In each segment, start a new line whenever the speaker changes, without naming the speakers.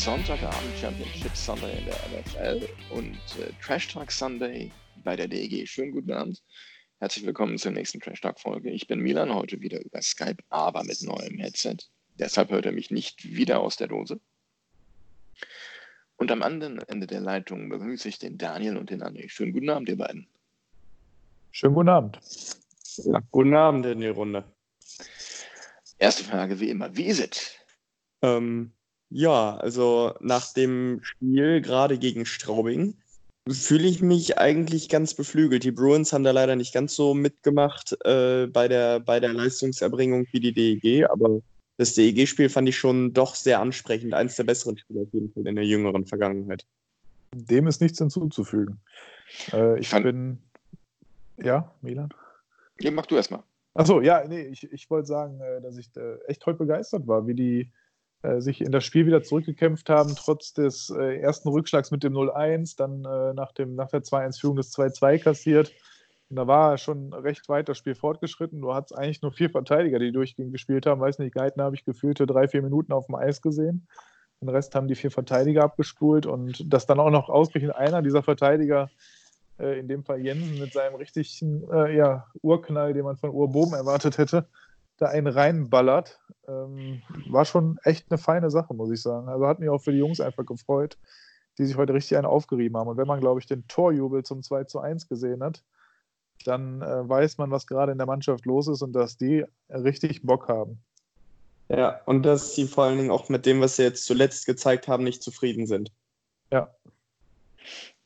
Sonntagabend Championship Sunday in der NFL und äh, Trash Talk Sunday bei der DEG. Schönen guten Abend. Herzlich willkommen zur nächsten Trash Talk Folge. Ich bin Milan, heute wieder über Skype, aber mit neuem Headset. Deshalb hört er mich nicht wieder aus der Dose. Und am anderen Ende der Leitung begrüße ich den Daniel und den André. Schönen guten Abend, ihr beiden.
Schönen guten Abend.
Ja, guten Abend in die Runde.
Erste Frage wie immer. Wie ist es?
Ähm, ja, also nach dem Spiel gerade gegen Straubing fühle ich mich eigentlich ganz beflügelt. Die Bruins haben da leider nicht ganz so mitgemacht äh, bei, der, bei der Leistungserbringung wie die DEG, aber das DEG-Spiel fand ich schon doch sehr ansprechend. Eines der besseren Spiele auf jeden Fall in der jüngeren Vergangenheit.
Dem ist nichts hinzuzufügen. Äh, ich fand... bin. Ja, Milan?
Ja, mach du erstmal.
Achso, ja, nee, ich, ich wollte sagen, äh, dass ich äh, echt heute begeistert war, wie die sich in das Spiel wieder zurückgekämpft haben, trotz des äh, ersten Rückschlags mit dem 0-1, dann äh, nach, dem, nach der 2-1-Führung das 2-2 kassiert. Und da war schon recht weit das Spiel fortgeschritten. Du hattest eigentlich nur vier Verteidiger, die durchgehend gespielt haben. Weiß nicht, Geiten habe ich gefühlte drei, vier Minuten auf dem Eis gesehen. Den Rest haben die vier Verteidiger abgespult und dass dann auch noch ausgerechnet einer dieser Verteidiger, äh, in dem Fall Jensen, mit seinem richtigen äh, ja, Urknall, den man von Urboben erwartet hätte, da einen reinballert. Ähm, war schon echt eine feine Sache, muss ich sagen. Also hat mich auch für die Jungs einfach gefreut, die sich heute richtig einen aufgerieben haben. Und wenn man, glaube ich, den Torjubel zum 2 zu 1 gesehen hat, dann äh, weiß man, was gerade in der Mannschaft los ist und dass die richtig Bock haben.
Ja, und dass sie vor allen Dingen auch mit dem, was sie jetzt zuletzt gezeigt haben, nicht zufrieden sind.
Ja,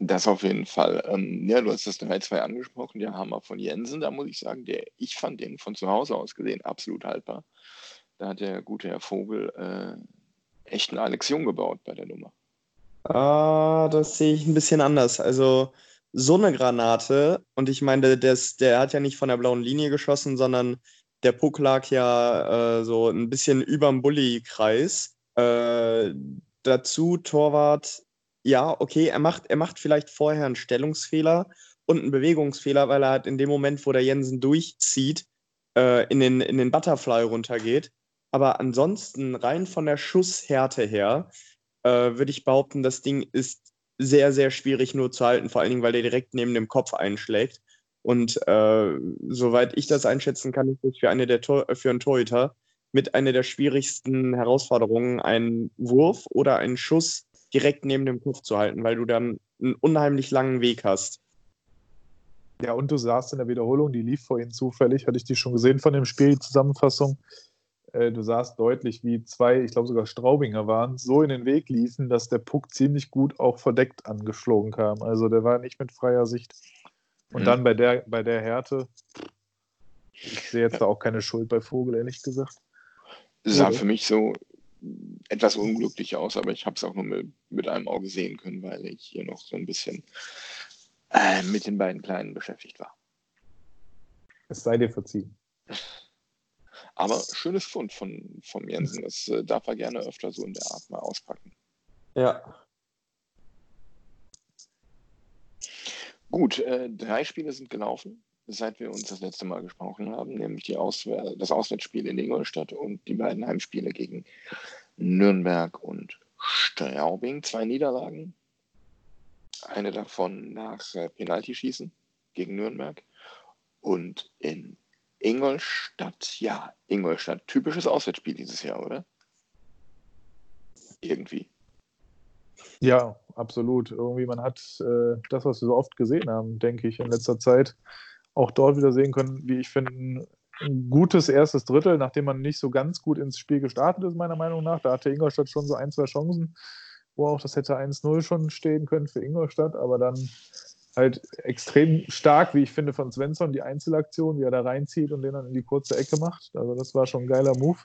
das auf jeden Fall. Ähm, ja, du hast das 3-2 angesprochen, der Hammer von Jensen. Da muss ich sagen, der, ich fand den von zu Hause aus gesehen absolut haltbar. Da hat der gute Herr Vogel äh, echt eine Alex Jung gebaut bei der Nummer.
Ah, das sehe ich ein bisschen anders. Also so eine Granate, und ich meine, das, der hat ja nicht von der blauen Linie geschossen, sondern der Puck lag ja äh, so ein bisschen über dem Bulli-Kreis. Äh, dazu Torwart ja, okay, er macht, er macht vielleicht vorher einen Stellungsfehler und einen Bewegungsfehler, weil er halt in dem Moment, wo der Jensen durchzieht, äh, in, den, in den Butterfly runtergeht. Aber ansonsten, rein von der Schusshärte her, äh, würde ich behaupten, das Ding ist sehr, sehr schwierig nur zu halten, vor allen Dingen, weil der direkt neben dem Kopf einschlägt. Und äh, soweit ich das einschätzen kann, ist das für, eine der Tor für einen Torhüter mit einer der schwierigsten Herausforderungen, einen Wurf oder einen Schuss direkt neben dem Kopf zu halten, weil du dann einen unheimlich langen Weg hast.
Ja, und du sahst in der Wiederholung, die lief vorhin zufällig, hatte ich die schon gesehen von dem Spiel, die Zusammenfassung. Äh, du sahst deutlich, wie zwei, ich glaube sogar Straubinger waren, so in den Weg liefen, dass der Puck ziemlich gut auch verdeckt angeflogen kam. Also der war nicht mit freier Sicht. Und mhm. dann bei der, bei der Härte, ich sehe jetzt da auch keine Schuld bei Vogel, ehrlich gesagt.
Sah für mich so etwas unglücklich aus, aber ich habe es auch nur mit, mit, einem Auge sehen können, weil ich hier noch so ein bisschen äh, mit den beiden Kleinen beschäftigt war.
Es sei dir verziehen.
Aber schönes Fund von, von Jensen. Das äh, darf er gerne öfter so in der Art mal auspacken.
Ja.
Gut, äh, drei Spiele sind gelaufen, seit wir uns das letzte Mal gesprochen haben, nämlich die Auswehr das Auswärtsspiel in Ingolstadt und die beiden Heimspiele gegen Nürnberg und Straubing. Zwei Niederlagen. Eine davon nach äh, Penaltyschießen gegen Nürnberg. Und in Ingolstadt, ja, Ingolstadt, typisches Auswärtsspiel dieses Jahr, oder? Irgendwie.
Ja, absolut. Irgendwie, man hat äh, das, was wir so oft gesehen haben, denke ich, in letzter Zeit, auch dort wieder sehen können, wie ich finde, ein gutes erstes Drittel, nachdem man nicht so ganz gut ins Spiel gestartet ist, meiner Meinung nach. Da hatte Ingolstadt schon so ein, zwei Chancen, wo auch das hätte 1-0 schon stehen können für Ingolstadt, aber dann halt extrem stark, wie ich finde, von Svensson die Einzelaktion, wie er da reinzieht und den dann in die kurze Ecke macht. Also das war schon ein geiler Move.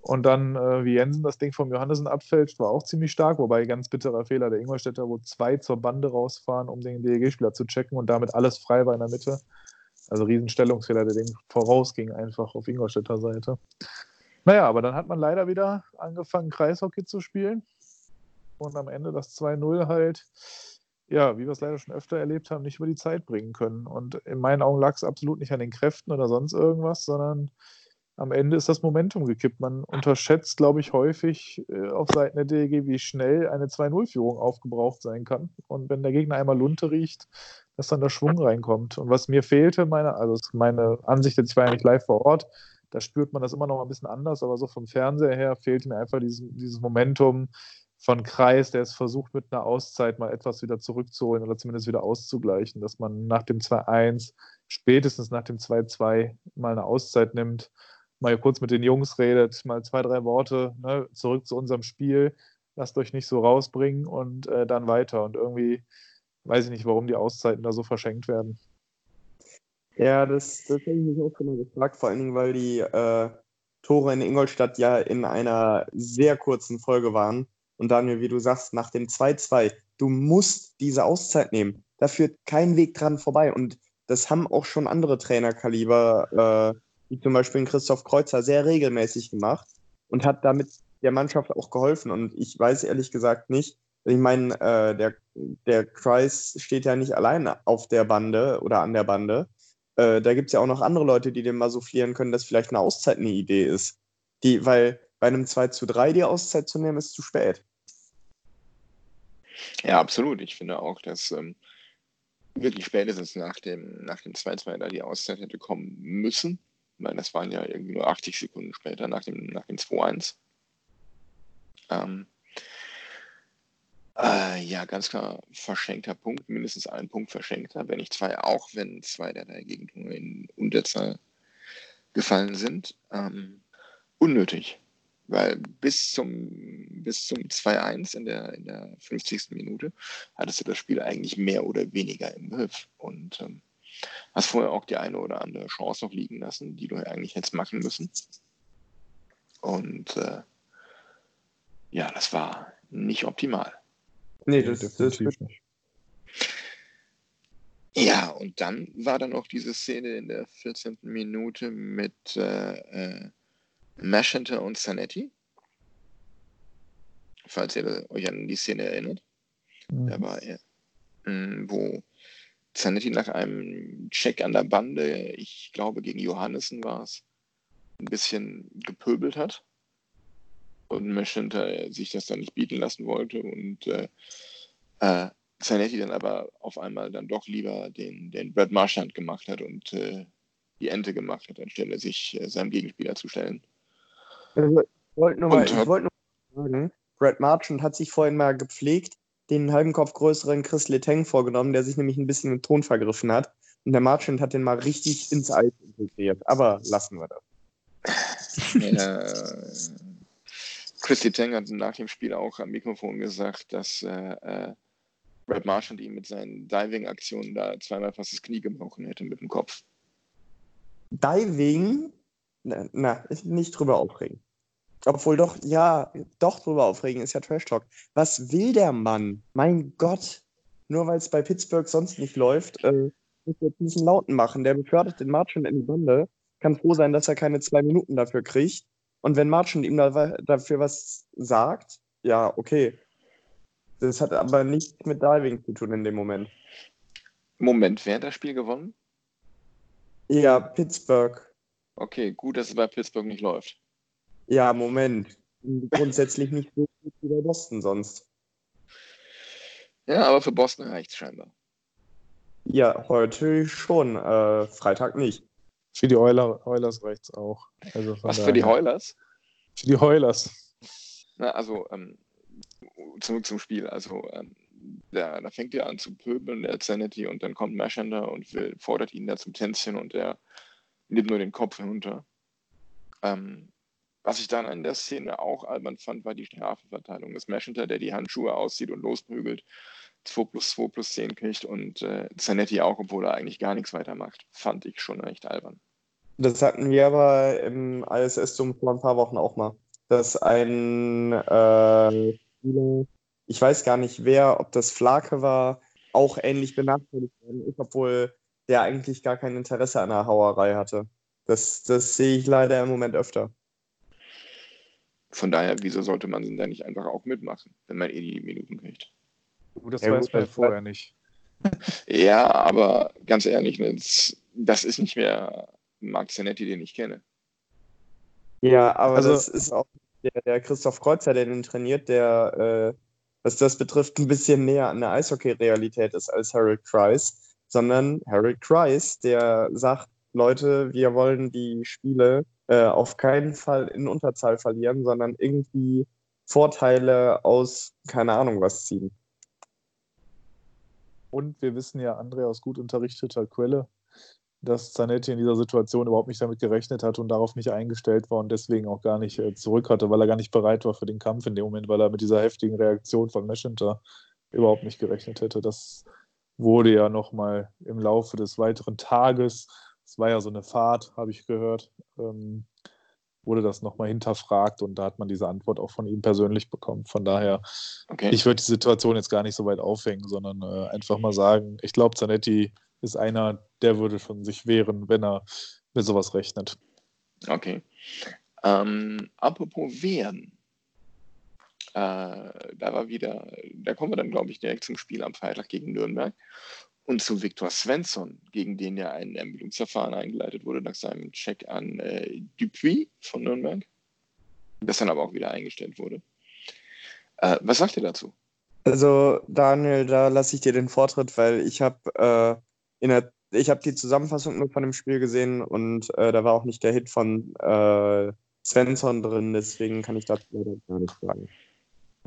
Und dann, äh, wie Jensen das Ding vom Johannessen abfälscht, war auch ziemlich stark, wobei ganz bitterer Fehler der Ingolstädter, wo zwei zur Bande rausfahren, um den DEG-Spieler zu checken und damit alles frei war in der Mitte. Also Riesenstellungsfehler, der Ding vorausging einfach auf Ingolstädter Seite. Naja, aber dann hat man leider wieder angefangen, Kreishockey zu spielen. Und am Ende das 2-0 halt, ja, wie wir es leider schon öfter erlebt haben, nicht über die Zeit bringen können. Und in meinen Augen lag es absolut nicht an den Kräften oder sonst irgendwas, sondern am Ende ist das Momentum gekippt. Man unterschätzt, glaube ich, häufig äh, auf Seiten der DEG, wie schnell eine 2-0-Führung aufgebraucht sein kann. Und wenn der Gegner einmal Lunte riecht, dass dann der Schwung reinkommt. Und was mir fehlte, meine, also meine Ansicht, jetzt war ja nicht live vor Ort, da spürt man das immer noch ein bisschen anders, aber so vom Fernseher her fehlte mir einfach dieses, dieses Momentum von Kreis, der es versucht, mit einer Auszeit mal etwas wieder zurückzuholen oder zumindest wieder auszugleichen, dass man nach dem 2-1, spätestens nach dem 2-2 mal eine Auszeit nimmt mal kurz mit den Jungs redet, mal zwei, drei Worte ne, zurück zu unserem Spiel, lasst euch nicht so rausbringen und äh, dann weiter. Und irgendwie weiß ich nicht, warum die Auszeiten da so verschenkt werden.
Ja, das, das habe ich mich auch schon mal gefragt, vor allen Dingen, weil die äh, Tore in Ingolstadt ja in einer sehr kurzen Folge waren. Und Daniel, wie du sagst, nach dem 2-2, du musst diese Auszeit nehmen. Da führt kein Weg dran vorbei. Und das haben auch schon andere Trainerkaliber äh, wie zum Beispiel Christoph Kreuzer, sehr regelmäßig gemacht und hat damit der Mannschaft auch geholfen. Und ich weiß ehrlich gesagt nicht, ich meine, äh, der, der Kreis steht ja nicht alleine auf der Bande oder an der Bande. Äh, da gibt es ja auch noch andere Leute, die dem mal soufflieren können, dass vielleicht eine Auszeit eine Idee ist. Die, weil bei einem 2 zu 3 die Auszeit zu nehmen, ist zu spät.
Ja, absolut. Ich finde auch, dass ähm, wirklich spätestens nach dem, nach dem 2-2 da die Auszeit hätte kommen müssen weil das waren ja irgendwie nur 80 Sekunden später nach dem, nach dem 2-1. Ähm, äh, ja, ganz klar verschenkter Punkt, mindestens ein Punkt verschenkter, wenn nicht zwei, auch wenn zwei der drei Gegentore in Unterzahl gefallen sind. Ähm, unnötig, weil bis zum, bis zum 2-1 in der, in der 50. Minute hattest du das Spiel eigentlich mehr oder weniger im Griff. Und ähm, Hast vorher auch die eine oder andere Chance noch liegen lassen, die du eigentlich hättest machen müssen. Und äh, ja, das war nicht optimal.
Nee, das, das definitiv nicht.
Ja, und dann war dann noch diese Szene in der 14. Minute mit äh, äh, Maschenter und Zanetti. Falls ihr euch an die Szene erinnert. Mhm. Da war er, wo Zanetti nach einem Check an der Bande, ich glaube gegen Johannessen war es, ein bisschen gepöbelt hat und Meschenter sich das dann nicht bieten lassen wollte und äh, äh, Zanetti dann aber auf einmal dann doch lieber den, den Brad Marchand gemacht hat und äh, die Ente gemacht hat, anstelle sich äh, seinem Gegenspieler zu stellen.
Also, ich wollte nur, mal, wollt nur sagen, Brad Marchand hat sich vorhin mal gepflegt den halben Kopf größeren Chris Letang vorgenommen, der sich nämlich ein bisschen im Ton vergriffen hat. Und der Marchand hat den mal richtig ins Eis integriert. Aber lassen wir das.
Ja, Chris Letang hat nach dem Spiel auch am Mikrofon gesagt, dass äh, äh, Brad Marchand ihm mit seinen Diving-Aktionen da zweimal fast das Knie gebrochen hätte mit dem Kopf.
Diving? Na, na nicht drüber aufregen. Obwohl doch, ja, doch drüber aufregen, ist ja Trash Talk. Was will der Mann? Mein Gott. Nur weil es bei Pittsburgh sonst nicht läuft, äh, muss er diesen Lauten machen. Der befördert den Marchand in die Bande. Kann froh sein, dass er keine zwei Minuten dafür kriegt. Und wenn Marchand ihm da, dafür was sagt, ja, okay. Das hat aber nichts mit Diving zu tun in dem Moment.
Moment, wer hat das Spiel gewonnen?
Ja, Pittsburgh.
Okay, gut, dass es bei Pittsburgh nicht läuft.
Ja, Moment. Grundsätzlich nicht so gut wie bei Boston sonst.
Ja, aber für Boston reicht es scheinbar.
Ja, heute schon. Äh, Freitag nicht.
Für die Euler, Oilers reicht es auch.
Also Was für die Oilers?
Für die Oilers.
Na, also, ähm, zurück zum Spiel. Also, ähm, da, da fängt er an zu pöbeln, der Zanetti, und dann kommt Maschender und will, fordert ihn da zum Tänzchen und er nimmt nur den Kopf hinunter. Ähm, was ich dann in der Szene auch albern fand, war die Strafenverteilung. Das Meschenter, der die Handschuhe auszieht und losprügelt, 2 plus 2 plus 10 kriegt und äh, Zanetti auch, obwohl er eigentlich gar nichts weitermacht. Fand ich schon recht albern.
Das hatten wir aber im ISS-Dom vor ein paar Wochen auch mal. dass ein äh, ich weiß gar nicht wer, ob das Flake war, auch ähnlich benachteiligt worden ist, obwohl der eigentlich gar kein Interesse an der Hauerei hatte. Das, das sehe ich leider im Moment öfter.
Von daher, wieso sollte man denn da nicht einfach auch mitmachen, wenn man eh die Minuten kriegt?
Gut, das
Ja,
weiß man vorher nicht.
Ja, aber ganz ehrlich, ne, das, das ist nicht mehr Marc Zanetti, den ich kenne.
Ja, aber
Also-
das ist auch der, der Christoph Kreuzer, der den trainiert, der, äh, was das betrifft, ein bisschen näher an der Eishockey-Realität ist als Harold Kreis, sondern Harold Kreis, der sagt, Leute, wir wollen die Spiele äh, auf keinen Fall in Unterzahl verlieren, sondern irgendwie Vorteile aus keine Ahnung was ziehen.
Und wir wissen ja, André aus gut unterrichteter Quelle, dass Zanetti in dieser Situation überhaupt nicht damit gerechnet hat und darauf nicht eingestellt war und deswegen auch gar nicht äh, zurück hatte, weil er gar nicht bereit war für den Kampf in dem Moment, weil er mit dieser heftigen Reaktion von Meshinter überhaupt nicht gerechnet hätte. Das wurde ja nochmal im Laufe des weiteren Tages, es war ja so eine Fahrt, habe ich gehört, ähm, wurde das nochmal hinterfragt und da hat man diese Antwort auch von ihm persönlich bekommen. Von daher
Okay.
ich würde die Situation jetzt gar nicht so weit aufhängen, sondern äh, einfach mal sagen, ich glaube, Zanetti ist einer, der würde schon sich wehren, wenn er mit sowas rechnet.
Okay. Ähm, apropos Wehren. Äh, da war wieder, da kommen wir dann, glaube ich, direkt zum Spiel am Freitag gegen Nürnberg und zu Viktor Svensson, gegen den ja ein Ermittlungsverfahren eingeleitet wurde nach seinem Check an äh, Dupuis von Nürnberg, das dann aber auch wieder eingestellt wurde. Äh, was sagt ihr dazu?
Also Daniel, da lasse ich dir den Vortritt, weil ich habe äh, in die Zusammenfassung nur von dem Spiel gesehen und äh, da war auch nicht der Hit von äh, Svensson drin, deswegen kann ich dazu gar nichts sagen.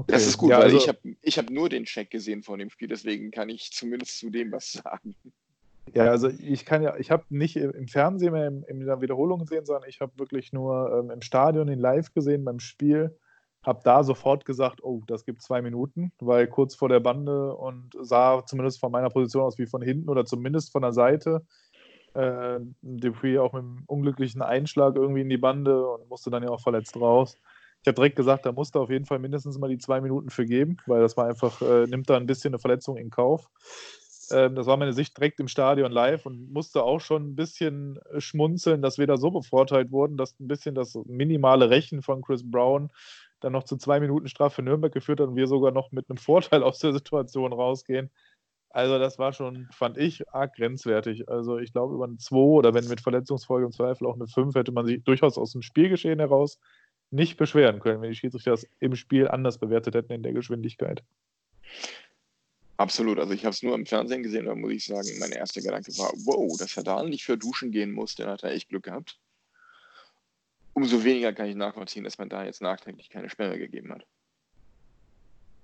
Okay.
Das ist gut,
ja,
weil
also,
ich habe ich hab nur den Check gesehen von dem Spiel, deswegen kann ich zumindest zu dem was sagen.
Ja, also ich kann ja, ich habe nicht im Fernsehen mehr in, in der Wiederholung gesehen, sondern ich habe wirklich nur ähm, im Stadion ihn live gesehen beim Spiel. Habe da sofort gesagt, oh, das gibt zwei Minuten, weil kurz vor der Bande und sah zumindest von meiner Position aus wie von hinten oder zumindest von der Seite. Äh, Dupuis auch mit einem unglücklichen Einschlag irgendwie in die Bande und musste dann ja auch verletzt raus. Ich habe direkt gesagt, da musste auf jeden Fall mindestens mal die zwei Minuten für geben, weil das war einfach, äh, nimmt da ein bisschen eine Verletzung in Kauf. Ähm, das war meine Sicht direkt im Stadion live und musste auch schon ein bisschen äh, schmunzeln, dass wir da so bevorteilt wurden, dass ein bisschen das minimale Rächen von Chris Brown dann noch zu zwei Minuten Strafe für Nürnberg geführt hat und wir sogar noch mit einem Vorteil aus der Situation rausgehen. Also das war schon, fand ich, arg grenzwertig. Also ich glaube, über eine 2 oder wenn mit Verletzungsfolge im Zweifel auch eine 5 hätte man sich durchaus aus dem Spielgeschehen heraus nicht beschweren können, wenn die Schiedsrichter das im Spiel anders bewertet hätten in der Geschwindigkeit.
Absolut. Also ich habe es nur im Fernsehen gesehen, da muss ich sagen, mein erster Gedanke war, wow, dass er da nicht für Duschen gehen muss, dann hat er echt Glück gehabt. Umso weniger kann ich nachvollziehen, dass man da jetzt nachträglich keine Sperre gegeben hat.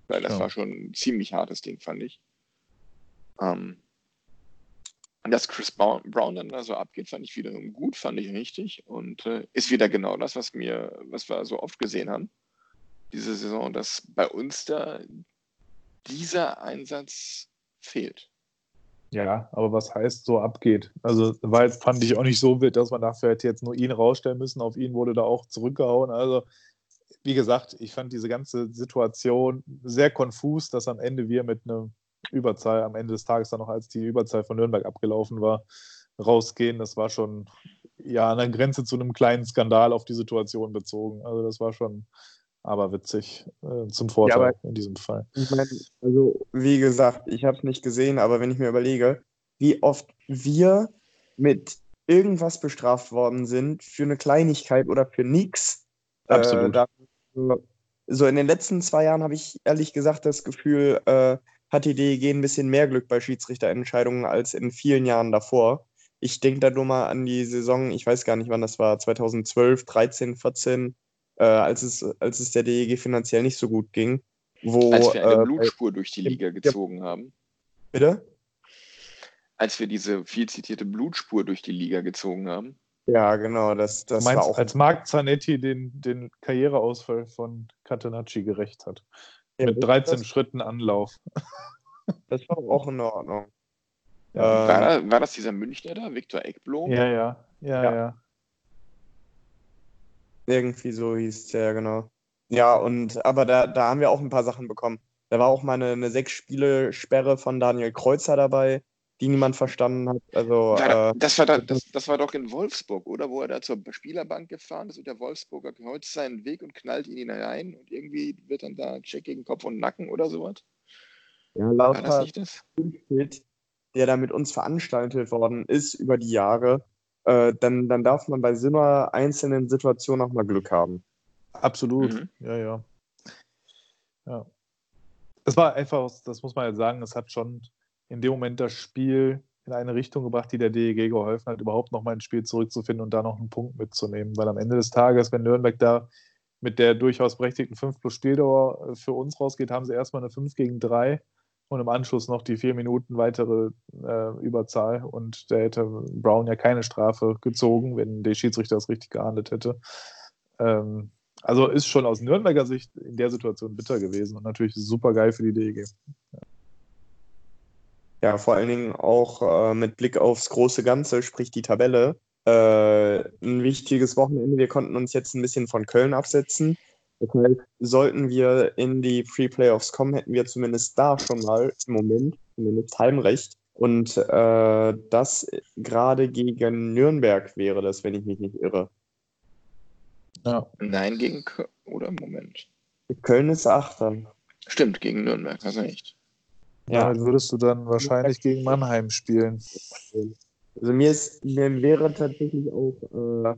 Weil das
Ja.
war schon ein ziemlich hartes Ding, fand ich. Ähm, dass Chris Brown, dann da so abgeht, fand ich wiederum gut, fand ich richtig und äh, ist wieder genau das, was mir, was wir so oft gesehen haben diese Saison, dass bei uns da dieser Einsatz fehlt.
Ja, aber was heißt so abgeht? Also jetzt, fand ich auch nicht so wild, dass man dafür hätte jetzt nur ihn rausstellen müssen. Auf ihn wurde da auch zurückgehauen. Also, wie gesagt, ich fand diese ganze Situation sehr konfus, dass am Ende wir mit einer Überzahl, am Ende des Tages dann noch, als die Überzahl von Nürnberg abgelaufen war, rausgehen. Das war schon ja an der Grenze zu einem kleinen Skandal auf die Situation bezogen. Also, das war schon aber witzig äh, zum Vorteil
aber-
in diesem Fall.
Ich meine, also wie gesagt, ich habe es nicht gesehen, aber wenn ich mir überlege, wie oft wir mit irgendwas bestraft worden sind für eine Kleinigkeit oder für nichts.
Absolut.
Äh, da, so- so in den letzten zwei Jahren habe ich ehrlich gesagt das Gefühl, äh, hat die DEG ein bisschen mehr Glück bei Schiedsrichterentscheidungen als in vielen Jahren davor. Ich denke da nur mal an die Saison, ich weiß gar nicht, wann das war, 2012, 13, 14, äh, als, es, als es der DEG finanziell nicht so gut ging. Wo,
Als wir eine
äh,
Blutspur durch die Liga gezogen haben.
bitte?
Als wir diese viel zitierte Blutspur durch die Liga gezogen haben.
Ja, genau, das, das
Du
war
meinst,
auch.
als Marc Zanetti den, den Karriereausfall von Catenacci gerecht hat. Mit
das-
13 Schritten Anlauf.
Das war auch in Ordnung.
Ja.
Ähm,
War, da, war das dieser Münchner da, Viktor Eckblom?
Ja, ja, ja,
Ja.
ja.
Irgendwie so hieß der, genau. Ja, und aber da, da haben wir auch ein paar Sachen bekommen. Da war auch mal eine, eine Sechs-Spiele-Sperre von Daniel Kreuzer dabei, die niemand verstanden hat. Also,
War
äh,
da, das, war da, das, das war doch in Wolfsburg, oder? Wo er da zur Spielerbank gefahren ist und der Wolfsburger kreuzt seinen Weg und knallt ihn hinein und irgendwie wird dann da Check gegen Kopf und Nacken oder sowas.
ja,
War das
lauter
nicht das?
Der da mit uns veranstaltet worden ist über die Jahre, äh, dann, dann darf man bei so einer einzelnen Situation auch mal Glück haben.
Absolut.
Mhm.
Ja, ja. Ja. Es war einfach, das muss man ja sagen, es hat schon in dem Moment das Spiel in eine Richtung gebracht, die der DEG geholfen hat, überhaupt noch mal ins Spiel zurückzufinden und da noch einen Punkt mitzunehmen. Weil am Ende des Tages, wenn Nürnberg da mit der durchaus berechtigten 5 plus Spieldauer äh, für uns rausgeht, haben sie erstmal eine 5 gegen 3 und im Anschluss noch die vier Minuten weitere äh, Überzahl. Und da hätte Brown ja keine Strafe gezogen, wenn der Schiedsrichter das richtig geahndet hätte. Ähm, also ist schon aus Nürnberger Sicht in der Situation bitter gewesen und natürlich super geil für die DEG.
Ja, vor allen Dingen auch äh, mit Blick aufs große Ganze, sprich die Tabelle. Äh, ein wichtiges Wochenende. Wir konnten uns jetzt ein bisschen von Köln absetzen. Das heißt, sollten wir in die Pre-Playoffs kommen, hätten wir zumindest da schon mal im Moment zumindest Heimrecht. Und äh, das gerade gegen Nürnberg wäre das, wenn ich mich nicht irre.
Ja.
Nein, gegen Köln. Oder Moment.
Köln ist Achter.
Stimmt, gegen Nürnberg, hast recht.
Ja.
Damit würdest du dann wahrscheinlich gegen Mannheim spielen.
Also mir ist, mir wäre tatsächlich auch äh,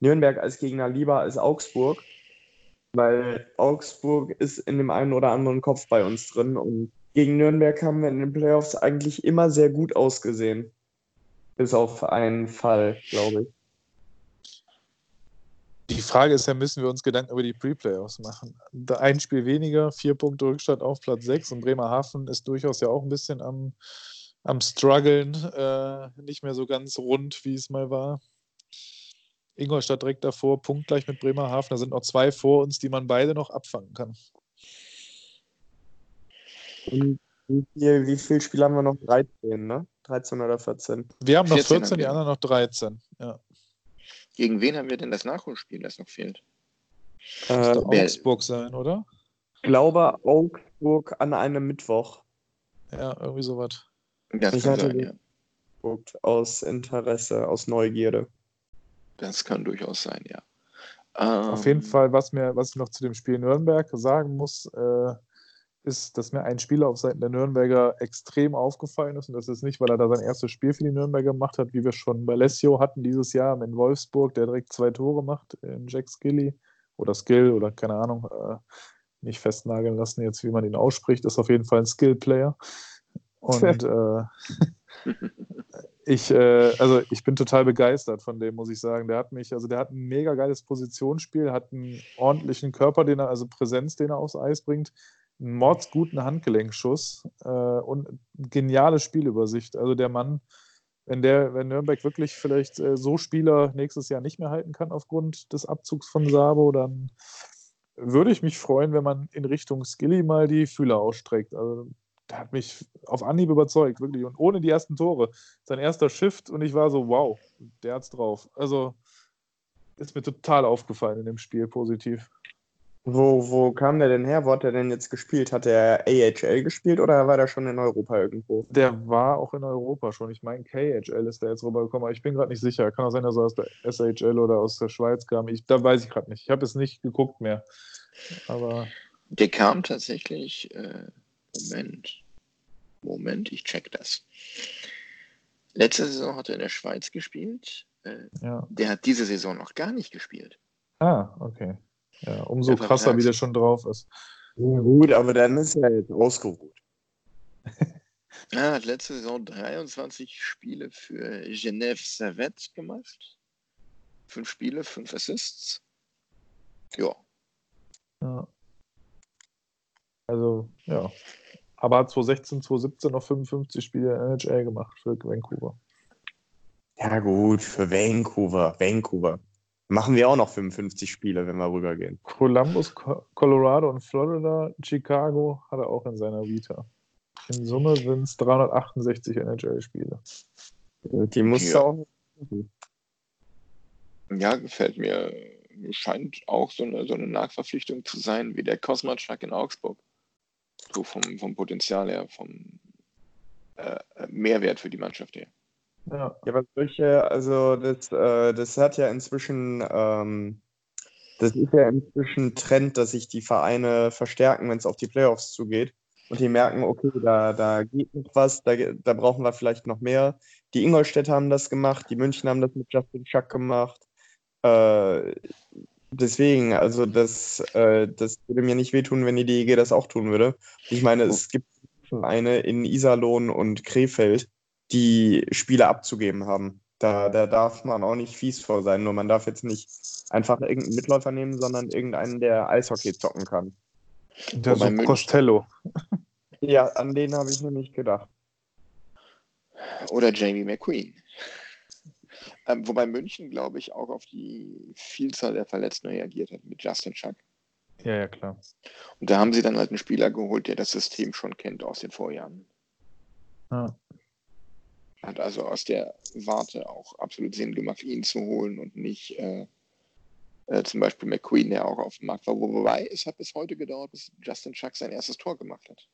Nürnberg als Gegner lieber als Augsburg, weil Augsburg ist in dem einen oder anderen Kopf bei uns drin und gegen Nürnberg haben wir in den Playoffs eigentlich immer sehr gut ausgesehen. Bis auf einen Fall, glaube ich.
Die Frage ist ja, müssen wir uns Gedanken über die Pre-Playoffs machen? Ein Spiel weniger, vier Punkte Rückstand auf Platz 6 und Bremerhaven ist durchaus ja auch ein bisschen am, am struggeln, äh, nicht mehr so ganz rund, wie es mal war. Ingolstadt direkt davor, punktgleich mit Bremerhaven. Da sind noch zwei vor uns, die man beide noch abfangen kann.
Und wie viel, wie viel Spiele haben wir noch? 13, ne? 13 oder 14.
Wir haben noch
14
14, die anderen noch 13. Ja.
Gegen wen haben wir denn das Nachholspiel, das noch fehlt?
Äh,
Augsburg sein, oder?
ich glaube Augsburg an einem Mittwoch.
Ja, irgendwie sowas.
Das
Ich
kann
hatte
sein, ja.
Aus Interesse, aus Neugierde.
Das kann durchaus sein, ja.
Auf
Ähm,
jeden Fall, was, mir, was ich noch zu dem Spiel Nürnberg sagen muss, äh, ist, dass mir ein Spieler auf Seiten der Nürnberger extrem aufgefallen ist. Und das ist nicht, weil er da sein erstes Spiel für die Nürnberger gemacht hat, wie wir schon bei Lesio hatten dieses Jahr in Wolfsburg, der direkt zwei Tore macht, in Jack Skilly oder Skill oder keine Ahnung, äh, nicht festnageln lassen jetzt, wie man ihn ausspricht, ist auf jeden Fall ein Skill-Player. Und äh, ich, äh, also ich bin total begeistert von dem, muss ich sagen. Der hat mich, also der hat ein mega geiles Positionsspiel, hat einen ordentlichen Körper, den er, also Präsenz, den er aufs Eis bringt, mordsguten Handgelenkschuss äh, und geniale Spielübersicht. Also der Mann, wenn der, wenn Nürnberg wirklich vielleicht äh, so Spieler nächstes Jahr nicht mehr halten kann aufgrund des Abzugs von Sabo, dann würde ich mich freuen, wenn man in Richtung Skilly mal die Fühler ausstreckt. Also der hat mich auf Anhieb überzeugt, wirklich. Und ohne die ersten Tore. Sein erster Shift und ich war so, wow, der hat's drauf. Also ist mir total aufgefallen in dem Spiel positiv.
Wo, wo kam der denn her? Wo hat er denn jetzt gespielt? Hat er AHL gespielt oder war der schon in Europa irgendwo?
Der war auch in Europa schon. Ich meine, KHL ist der jetzt rübergekommen, aber ich bin gerade nicht sicher. Kann auch sein, dass er aus der SHL oder aus der Schweiz kam. Ich, da weiß ich gerade nicht. Ich habe es nicht geguckt mehr. Aber
Der kam tatsächlich, äh, Moment, Moment, ich check das. Letzte Saison hat er in der Schweiz gespielt. Äh,
ja.
der hat diese Saison noch gar nicht gespielt.
Ah, okay. Ja, umso
Der
krasser, wie der schon drauf ist.
Ja, gut, aber dann ist er jetzt ausgeruht.
Er hat letzte Saison 23 Spiele für Genève Servette gemacht. Fünf Spiele, fünf Assists. Ja,
Ja. Also, ja. Aber hat 2016, 2017 noch 55 Spiele in NHL gemacht für Vancouver.
Ja, gut, für Vancouver. Vancouver. Machen wir auch noch 55 Spiele, wenn wir rübergehen.
Columbus, Co- Colorado und Florida, Chicago hat er auch in seiner Vita. In Summe sind es 368 NHL-Spiele.
Die musst
Ja.
auch.
ja gefällt mir, scheint auch so eine, so eine Nachverpflichtung zu sein wie der Kosmatschak in Augsburg. So vom, vom Potenzial her, vom äh, Mehrwert für die Mannschaft her.
Ja, aber solche, also das, äh, das hat ja inzwischen, ähm, das ist ja inzwischen Trend, dass sich die Vereine verstärken, wenn es auf die Playoffs zugeht. Und die merken, okay, da, da geht noch was, da, da brauchen wir vielleicht noch mehr. Die Ingolstädter haben das gemacht, die München haben das mit Justin Schack gemacht. Äh, deswegen, also das, äh, das würde mir nicht wehtun, wenn die DEG das auch tun würde. Ich meine, es gibt Vereine in Iserlohn und Krefeld, die Spiele abzugeben haben. Da, da darf man auch nicht fies vor sein, nur man darf jetzt nicht einfach irgendeinen Mitläufer nehmen, sondern irgendeinen, der Eishockey zocken kann.
Der so Costello.
Ja, an den habe ich nämlich gedacht.
Oder Jamie McQueen. Ähm, wobei München, glaube ich, auch auf die Vielzahl der Verletzten reagiert hat mit Justin Schack.
Ja, ja, klar.
Und da haben sie dann halt einen Spieler geholt, der das System schon kennt aus den Vorjahren.
Ja.
Hat also aus der Warte auch absolut Sinn gemacht, ihn zu holen und nicht äh, äh, zum Beispiel McQueen, der auch auf dem Markt war. Wobei es hat bis heute gedauert, bis Justin Schack sein erstes Tor gemacht hat.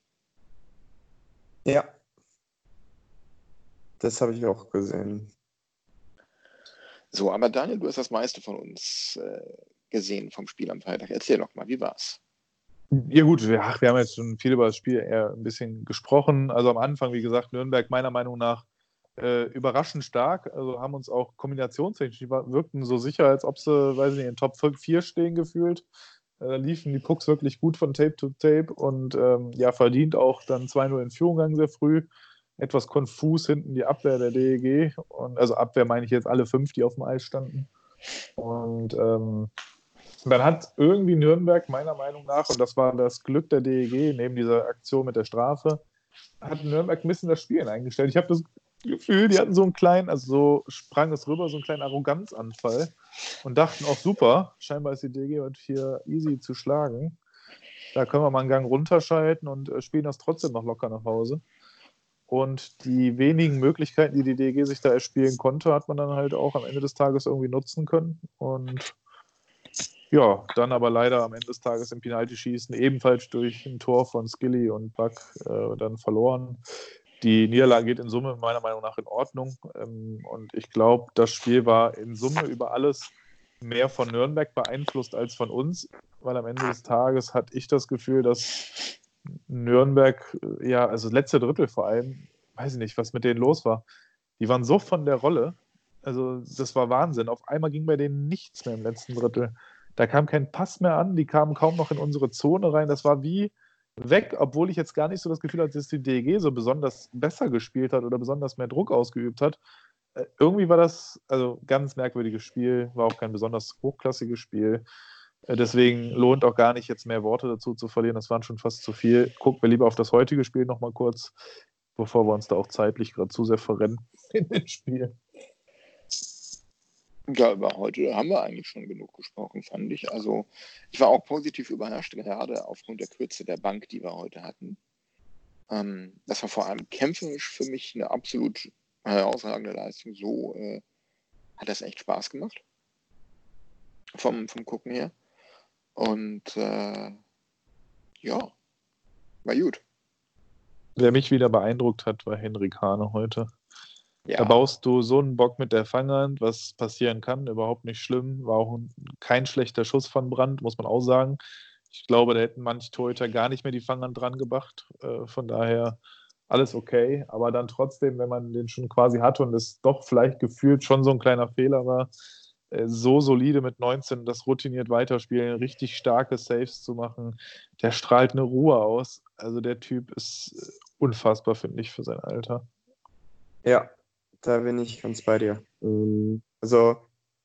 Ja. Das habe ich auch gesehen.
So, aber Daniel, du hast das meiste von uns äh, gesehen vom Spiel am Freitag. Erzähl doch mal, wie war's?
Ja gut, wir, ach, wir haben jetzt schon viel über das Spiel eher ein bisschen gesprochen. Also am Anfang, wie gesagt, Nürnberg meiner Meinung nach äh, überraschend stark. Also haben uns auch kombinationstechnisch, die wirkten so sicher, als ob sie, weiß ich nicht, in Top 4 stehen gefühlt. Äh, da liefen die Pucks wirklich gut von Tape to Tape und ähm, ja, verdient auch dann 2-0 in Führung gegangen sehr früh. Etwas konfus hinten die Abwehr der DEG. Und, also Abwehr meine ich jetzt alle fünf, die auf dem Eis standen. Und ähm, dann hat irgendwie Nürnberg meiner Meinung nach, und das war das Glück der DEG, neben dieser Aktion mit der Strafe, hat Nürnberg ein bisschen das Spiel eingestellt. Ich habe das Gefühl, die hatten so einen kleinen, also so sprang es rüber, so einen kleinen Arroganzanfall und dachten auch super, scheinbar ist die DG heute hier easy zu schlagen. Da können wir mal einen Gang runterschalten und äh, spielen das trotzdem noch locker nach Hause. Und die wenigen Möglichkeiten, die die DG sich da erspielen konnte, hat man dann halt auch am Ende des Tages irgendwie nutzen können. Und ja, dann aber leider am Ende des Tages im Penalty-Schießen ebenfalls durch ein Tor von Skilly und Buck äh, dann verloren die Niederlage geht in Summe meiner Meinung nach in Ordnung. Ähm, und ich glaube, das Spiel war in Summe über alles mehr von Nürnberg beeinflusst als von uns, weil am Ende des Tages hatte ich das Gefühl, dass Nürnberg, äh, ja, also letzte Drittel vor allem, weiß ich nicht, was mit denen los war. Die waren so von der Rolle. Also, das war Wahnsinn. Auf einmal ging bei denen nichts mehr im letzten Drittel. Da kam kein Pass mehr an, die kamen kaum noch in unsere Zone rein. Das war wie, weg, obwohl ich jetzt gar nicht so das Gefühl hatte, dass die DEG so besonders besser gespielt hat oder besonders mehr Druck ausgeübt hat. Äh, irgendwie war das also ganz merkwürdiges Spiel, war auch kein besonders hochklassiges Spiel. Äh, deswegen lohnt auch gar nicht, jetzt mehr Worte dazu zu verlieren. Das waren schon fast zu viel. Gucken wir lieber auf das heutige Spiel nochmal kurz, bevor wir uns da auch zeitlich gerade zu sehr verrennen in dem Spiel.
Ja, über heute haben wir eigentlich schon genug gesprochen, fand ich. Also ich war auch positiv überrascht, gerade aufgrund der Kürze der Bank, die wir heute hatten. Ähm, das war vor allem kämpferisch für mich eine absolut herausragende Leistung. So äh, hat das echt Spaß gemacht. Vom, vom Gucken her. Und äh, ja, war gut.
Wer mich wieder beeindruckt hat, war Henrik Hane heute. Ja. Da baust du so einen Bock mit der Fanghand, was passieren kann, überhaupt nicht schlimm. War auch ein, kein schlechter Schuss von Brand, muss man auch sagen. Ich glaube, da hätten manche Torhüter gar nicht mehr die Fanghand dran gebracht. Äh, von daher alles okay. Aber dann trotzdem, wenn man den schon quasi hatte und es doch vielleicht gefühlt schon so ein kleiner Fehler war, äh, so solide mit 19 das routiniert weiterspielen, richtig starke Saves zu machen, der strahlt eine Ruhe aus. Also der Typ ist äh, unfassbar, finde ich, für sein Alter.
Ja, da bin ich ganz bei dir. Ähm, also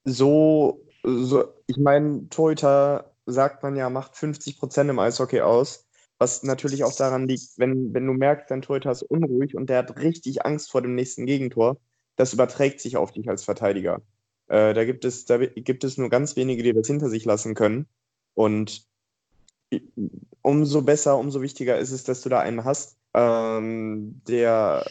so, so ich meine, Torhüter sagt man ja, macht 50 Prozent im Eishockey aus. Was natürlich auch daran liegt, wenn, wenn du merkst, dein Torhüter ist unruhig und der hat richtig Angst vor dem nächsten Gegentor, das überträgt sich auf dich als Verteidiger. Äh, da, gibt es, da gibt es nur ganz wenige, die das hinter sich lassen können. Und umso besser, umso wichtiger ist es, dass du da einen hast, ähm, der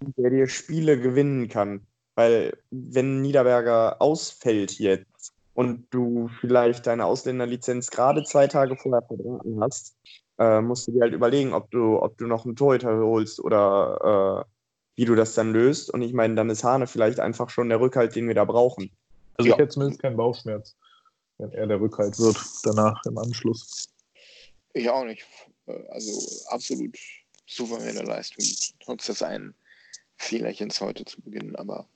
der dir Spiele gewinnen kann. Weil wenn Niederberger ausfällt jetzt, und du vielleicht deine Ausländerlizenz gerade zwei Tage vorher verbraten hast, äh, musst du dir halt überlegen, ob du, ob du noch einen Torhüter holst oder äh, wie du das dann löst. Und ich meine, dann ist Hane vielleicht einfach schon der Rückhalt, den wir da brauchen.
Also
Ja.
ich hätte zumindest keinen Bauchschmerz, wenn er der Rückhalt wird, danach im Anschluss.
Ich auch nicht. Äh, Also absolut souveräne Leistung, trotz des einen Fehlerchens heute zu Beginn, aber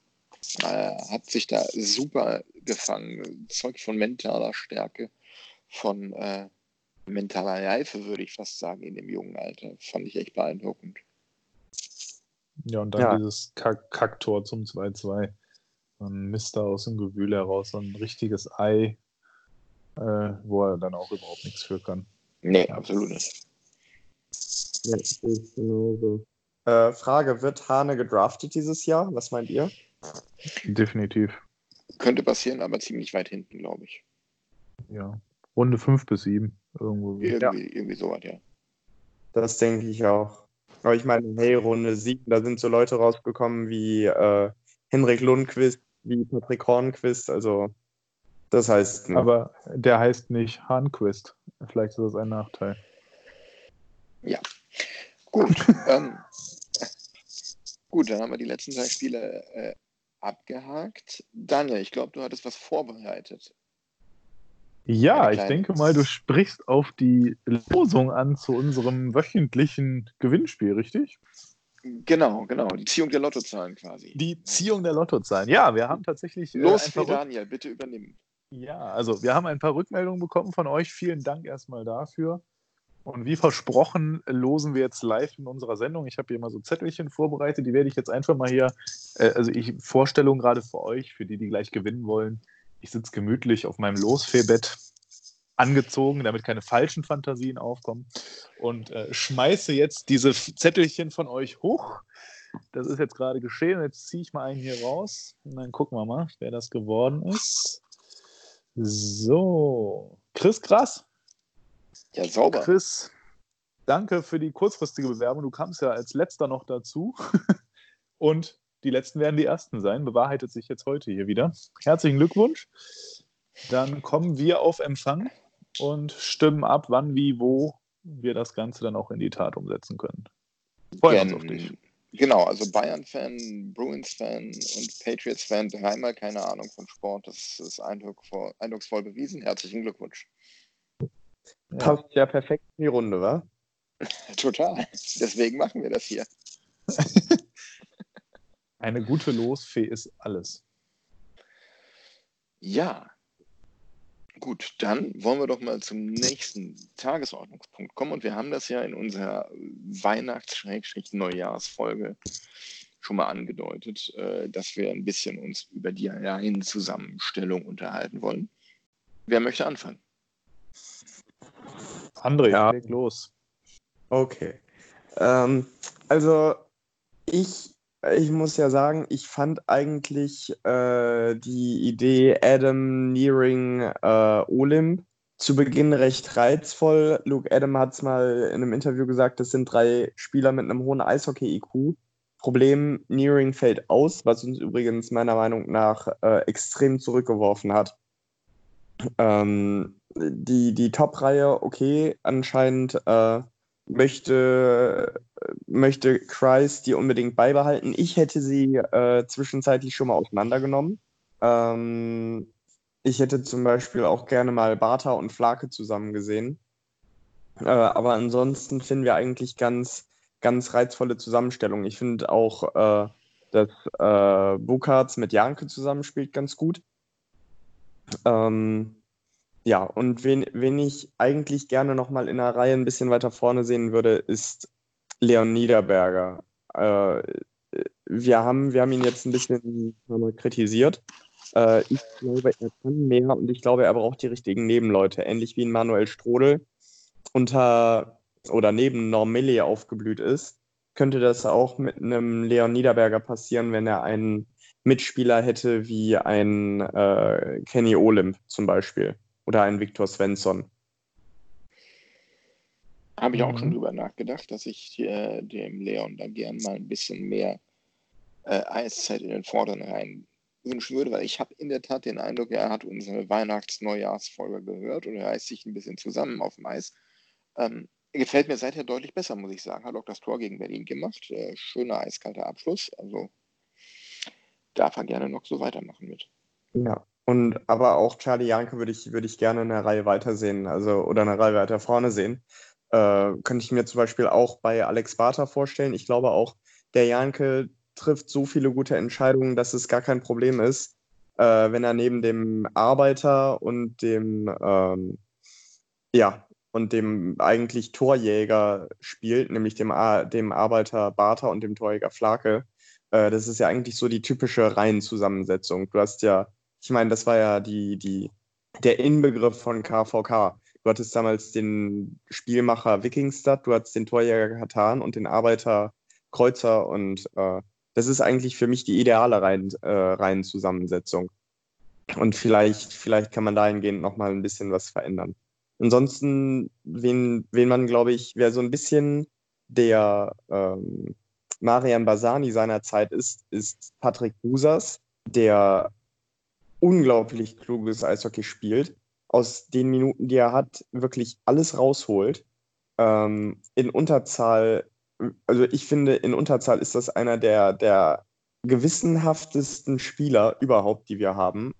äh, hat sich da super gefangen. Zeugt von mentaler Stärke, von äh, mentaler Reife, würde ich fast sagen, in dem jungen Alter. Fand ich echt beeindruckend.
Ja, und dann
Ja.
dieses Kack Kacktor zum 2-2. Ein Mister aus dem Gewühl heraus, so ein richtiges Ei, äh, wo er dann auch überhaupt nichts für kann.
Nee, absolut nicht.
Ja, ich sehe es genauso. Äh, Frage, wird Hane gedraftet dieses Jahr? Was meint ihr?
Definitiv.
Könnte passieren, aber ziemlich weit hinten, glaube ich.
Ja. Runde 5 bis 7. Irgendwo.
Irgendwie, irgendwie sowas, ja.
Das denke ich auch. Aber ich meine, hey, Runde 7, da sind so Leute rausgekommen wie äh, Henrik Lundqvist, wie Patrick Hornquist, also das heißt, ne,
Aber der heißt nicht Hahnquist. Vielleicht ist das ein Nachteil.
Gut. ähm, gut, dann haben wir die letzten drei Spiele äh, abgehakt. Daniel, ich glaube, du hattest was vorbereitet.
Ja, ich denke mal, du sprichst auf die Losung an zu unserem wöchentlichen Gewinnspiel, richtig?
Genau, genau. Die Ziehung der Lottozahlen quasi.
Die Ziehung der Lottozahlen. Ja, wir haben tatsächlich äh,
Los
ein
für Daniel, bitte übernimm.
Ja, also wir haben ein paar Rückmeldungen bekommen von euch. Vielen Dank erstmal dafür. Und wie versprochen, losen wir jetzt live in unserer Sendung. Ich habe hier mal so Zettelchen vorbereitet, die werde ich jetzt einfach mal hier, äh, also ich Vorstellung gerade für euch, für die, die gleich gewinnen wollen. Ich sitze gemütlich auf meinem Losfehlbett angezogen, damit keine falschen Fantasien aufkommen und äh, schmeiße jetzt diese Zettelchen von euch hoch. Das ist jetzt gerade geschehen. Jetzt ziehe ich mal einen hier raus und dann gucken wir mal, wer das geworden ist. So, Chris Krass.
Ja, sauber.
Chris, danke für die kurzfristige Bewerbung. Du kamst ja als letzter noch dazu. Und die letzten werden die ersten sein. Bewahrheitet sich jetzt heute hier wieder. Herzlichen Glückwunsch. Dann kommen wir auf Empfang und stimmen ab, wann, wie, wo wir das Ganze dann auch in die Tat umsetzen können. Freuen uns auf dich.
Gen- Genau, also Bayern-Fan, Bruins-Fan und Patriots-Fan, dreimal keine Ahnung von Sport. Das ist eindrucksvoll, eindrucksvoll bewiesen. Herzlichen Glückwunsch.
Ja.
passt ja perfekt in die Runde, wa?
Total. Deswegen machen wir das hier.
Eine gute Losfee ist alles.
Ja. Gut, dann wollen wir doch mal zum nächsten Tagesordnungspunkt kommen. Und wir haben das ja in unserer Weihnachts-Neujahrsfolge schon mal angedeutet, äh, dass wir ein bisschen uns über die Reihenzusammenstellung unterhalten wollen. Wer möchte anfangen?
André,
Ja.
leg los.
Okay. Ähm, also ich, ich muss ja sagen, ich fand eigentlich äh, die Idee Adam Nearing äh, Olymp zu Beginn recht reizvoll. Luke Adam hat es mal in einem Interview gesagt, das sind drei Spieler mit einem hohen Eishockey-IQ. Problem, Nearing fällt aus, was uns übrigens meiner Meinung nach äh, extrem zurückgeworfen hat. Ähm, die die Top-Reihe, okay, anscheinend äh, möchte, möchte Kreis die unbedingt beibehalten. Ich hätte sie äh, zwischenzeitlich schon mal auseinandergenommen. Ähm, ich hätte zum Beispiel auch gerne mal Bartha und Flake zusammen gesehen. Äh, aber ansonsten finden wir eigentlich ganz, ganz reizvolle Zusammenstellungen. Ich finde auch, äh, dass äh, Bukarts mit Janke zusammenspielt ganz gut. Ähm, ja, und wen, wen ich eigentlich gerne nochmal in der Reihe ein bisschen weiter vorne sehen würde, ist Leon Niederberger. Äh, wir, haben, wir haben ihn jetzt ein bisschen kritisiert. Äh, ich glaube, er kann mehr und ich glaube, er braucht die richtigen Nebenleute, ähnlich wie ein Manuel Strodel unter oder neben Normilli aufgeblüht ist. Könnte das auch mit einem Leon Niederberger passieren, wenn er einen Mitspieler hätte wie ein äh, Kenny Olymp zum Beispiel oder ein Viktor Svensson.
Habe ich auch
Mhm.
schon drüber nachgedacht, dass ich äh, dem Leon da gern mal ein bisschen mehr äh, Eiszeit in den vorderen Reihen wünschen würde, weil ich habe in der Tat den Eindruck, er hat unsere Weihnachts-Neujahrsfolge gehört oder er reißt sich ein bisschen zusammen auf dem Eis. Ähm, gefällt mir seither deutlich besser, muss ich sagen. Hat auch das Tor gegen Berlin gemacht. Äh, schöner, eiskalter Abschluss. Also darf er gerne noch so weitermachen mit.
Ja, und aber auch Charlie Janke würde ich, würde ich gerne eine Reihe weitersehen, also oder eine Reihe weiter vorne sehen. Äh, könnte ich mir zum Beispiel auch bei Alex Barter vorstellen. Ich glaube auch, der Janke trifft so viele gute Entscheidungen, dass es gar kein Problem ist, äh, wenn er neben dem Arbeiter und dem ähm, ja und dem eigentlich Torjäger spielt, nämlich dem, dem Arbeiter Barter und dem Torjäger Flake. Äh, das ist ja eigentlich so die typische Reihenzusammensetzung. Du hast ja, ich meine, das war ja die, die, der Inbegriff von KVK. Du hattest damals den Spielmacher Wikingstad, du hattest den Torjäger Katan und den Arbeiter Kreuzer und äh, das ist eigentlich für mich die ideale Reihen, äh, Reihenzusammensetzung. Und vielleicht, vielleicht kann man dahingehend nochmal ein bisschen was verändern. Ansonsten, wen, wen man, glaube ich, wer so ein bisschen der ähm, Marian Basani seiner Zeit ist, ist Patrick Busas, der unglaublich kluges Eishockey spielt, aus den Minuten, die er hat, wirklich alles rausholt. Ähm, in Unterzahl, also ich finde, in Unterzahl ist das einer der, der gewissenhaftesten Spieler überhaupt, die wir haben.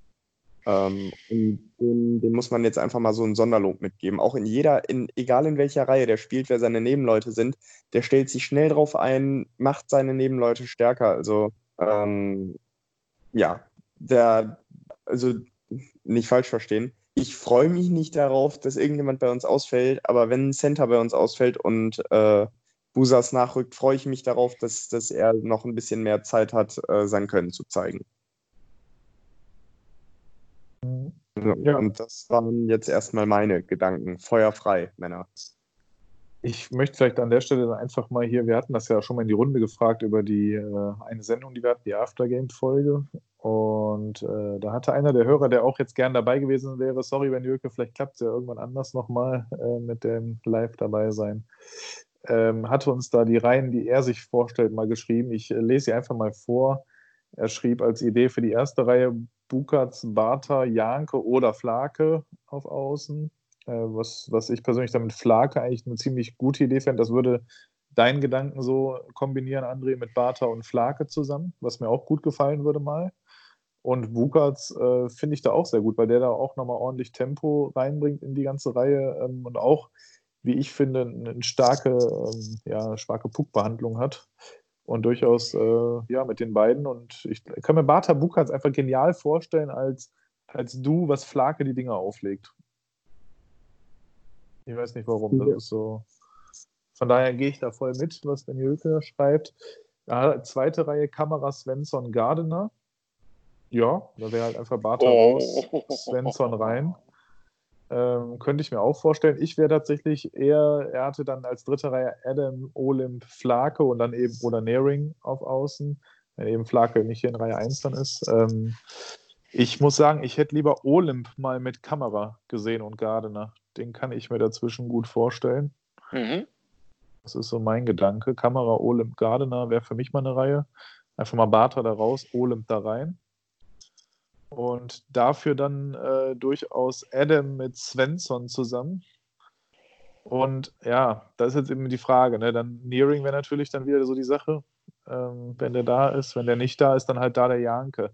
Ähm, dem, dem, muss man jetzt einfach mal so einen Sonderlob mitgeben. Auch in jeder, in, egal in welcher Reihe der spielt, wer seine Nebenleute sind, der stellt sich schnell drauf ein, macht seine Nebenleute stärker. Also ähm, ja, der, also nicht falsch verstehen. Ich freue mich nicht darauf, dass irgendjemand bei uns ausfällt, aber wenn ein Center bei uns ausfällt und äh, Busas nachrückt, freue ich mich darauf, dass, dass er noch ein bisschen mehr Zeit hat, äh, sein Können zu zeigen. Ja. Und das waren jetzt erstmal meine Gedanken. Feuerfrei, Männer.
Ich möchte vielleicht an der Stelle einfach mal hier, wir hatten das ja schon mal in die Runde gefragt über die äh, eine Sendung, die wir hatten, die Aftergame-Folge. Und äh, da hatte einer der Hörer, der auch jetzt gern dabei gewesen wäre, sorry, wenn Jürke, vielleicht klappt es ja irgendwann anders nochmal äh, mit dem Live dabei sein, ähm, hatte uns da die Reihen, die er sich vorstellt, mal geschrieben. Ich äh, lese sie einfach mal vor. Er schrieb als Idee für die erste Reihe Bukatz, Barter, Janke oder Flake auf Außen. Äh, was, was ich persönlich damit Flake eigentlich eine ziemlich gute Idee fände. Das würde deinen Gedanken so kombinieren, André, mit Barter und Flake zusammen, was mir auch gut gefallen würde mal. Und Bukatz äh, finde ich da auch sehr gut, weil der da auch nochmal ordentlich Tempo reinbringt in die ganze Reihe ähm, und auch, wie ich finde, eine starke, ähm, ja, starke Puckbehandlung hat und durchaus äh, ja mit den beiden. Und ich kann mir Bata Bukatz einfach genial vorstellen als, als du, was Flake die Dinger auflegt. Ich weiß nicht warum. Das ist so. Von daher gehe ich da voll mit, was Ben Jülke schreibt. Ja, zweite Reihe Kamera Svensson Gardener. Ja, da wäre halt einfach Bata oh. raus, Svensson rein. Ähm, könnte ich mir auch vorstellen. Ich wäre tatsächlich eher, er hatte dann als dritte Reihe Adam, Olymp, Flake und dann eben oder Nering auf Außen, wenn eben Flake nicht hier in Reihe 1 dann ist. Ähm, ich muss sagen, ich hätte lieber Olymp mal mit Kamera gesehen und Gardner. Den kann ich mir dazwischen gut vorstellen. Mhm. Das ist so mein Gedanke. Kamera, Olymp, Gardner wäre für mich mal eine Reihe. Einfach mal Bartra da raus, Olymp da rein. Und dafür dann äh, durchaus Adam mit Svensson zusammen. Und ja, das ist jetzt eben die Frage. Ne? Dann Nearing wäre natürlich dann wieder so die Sache. Ähm, wenn der da ist, wenn der nicht da ist, dann halt da der Janke.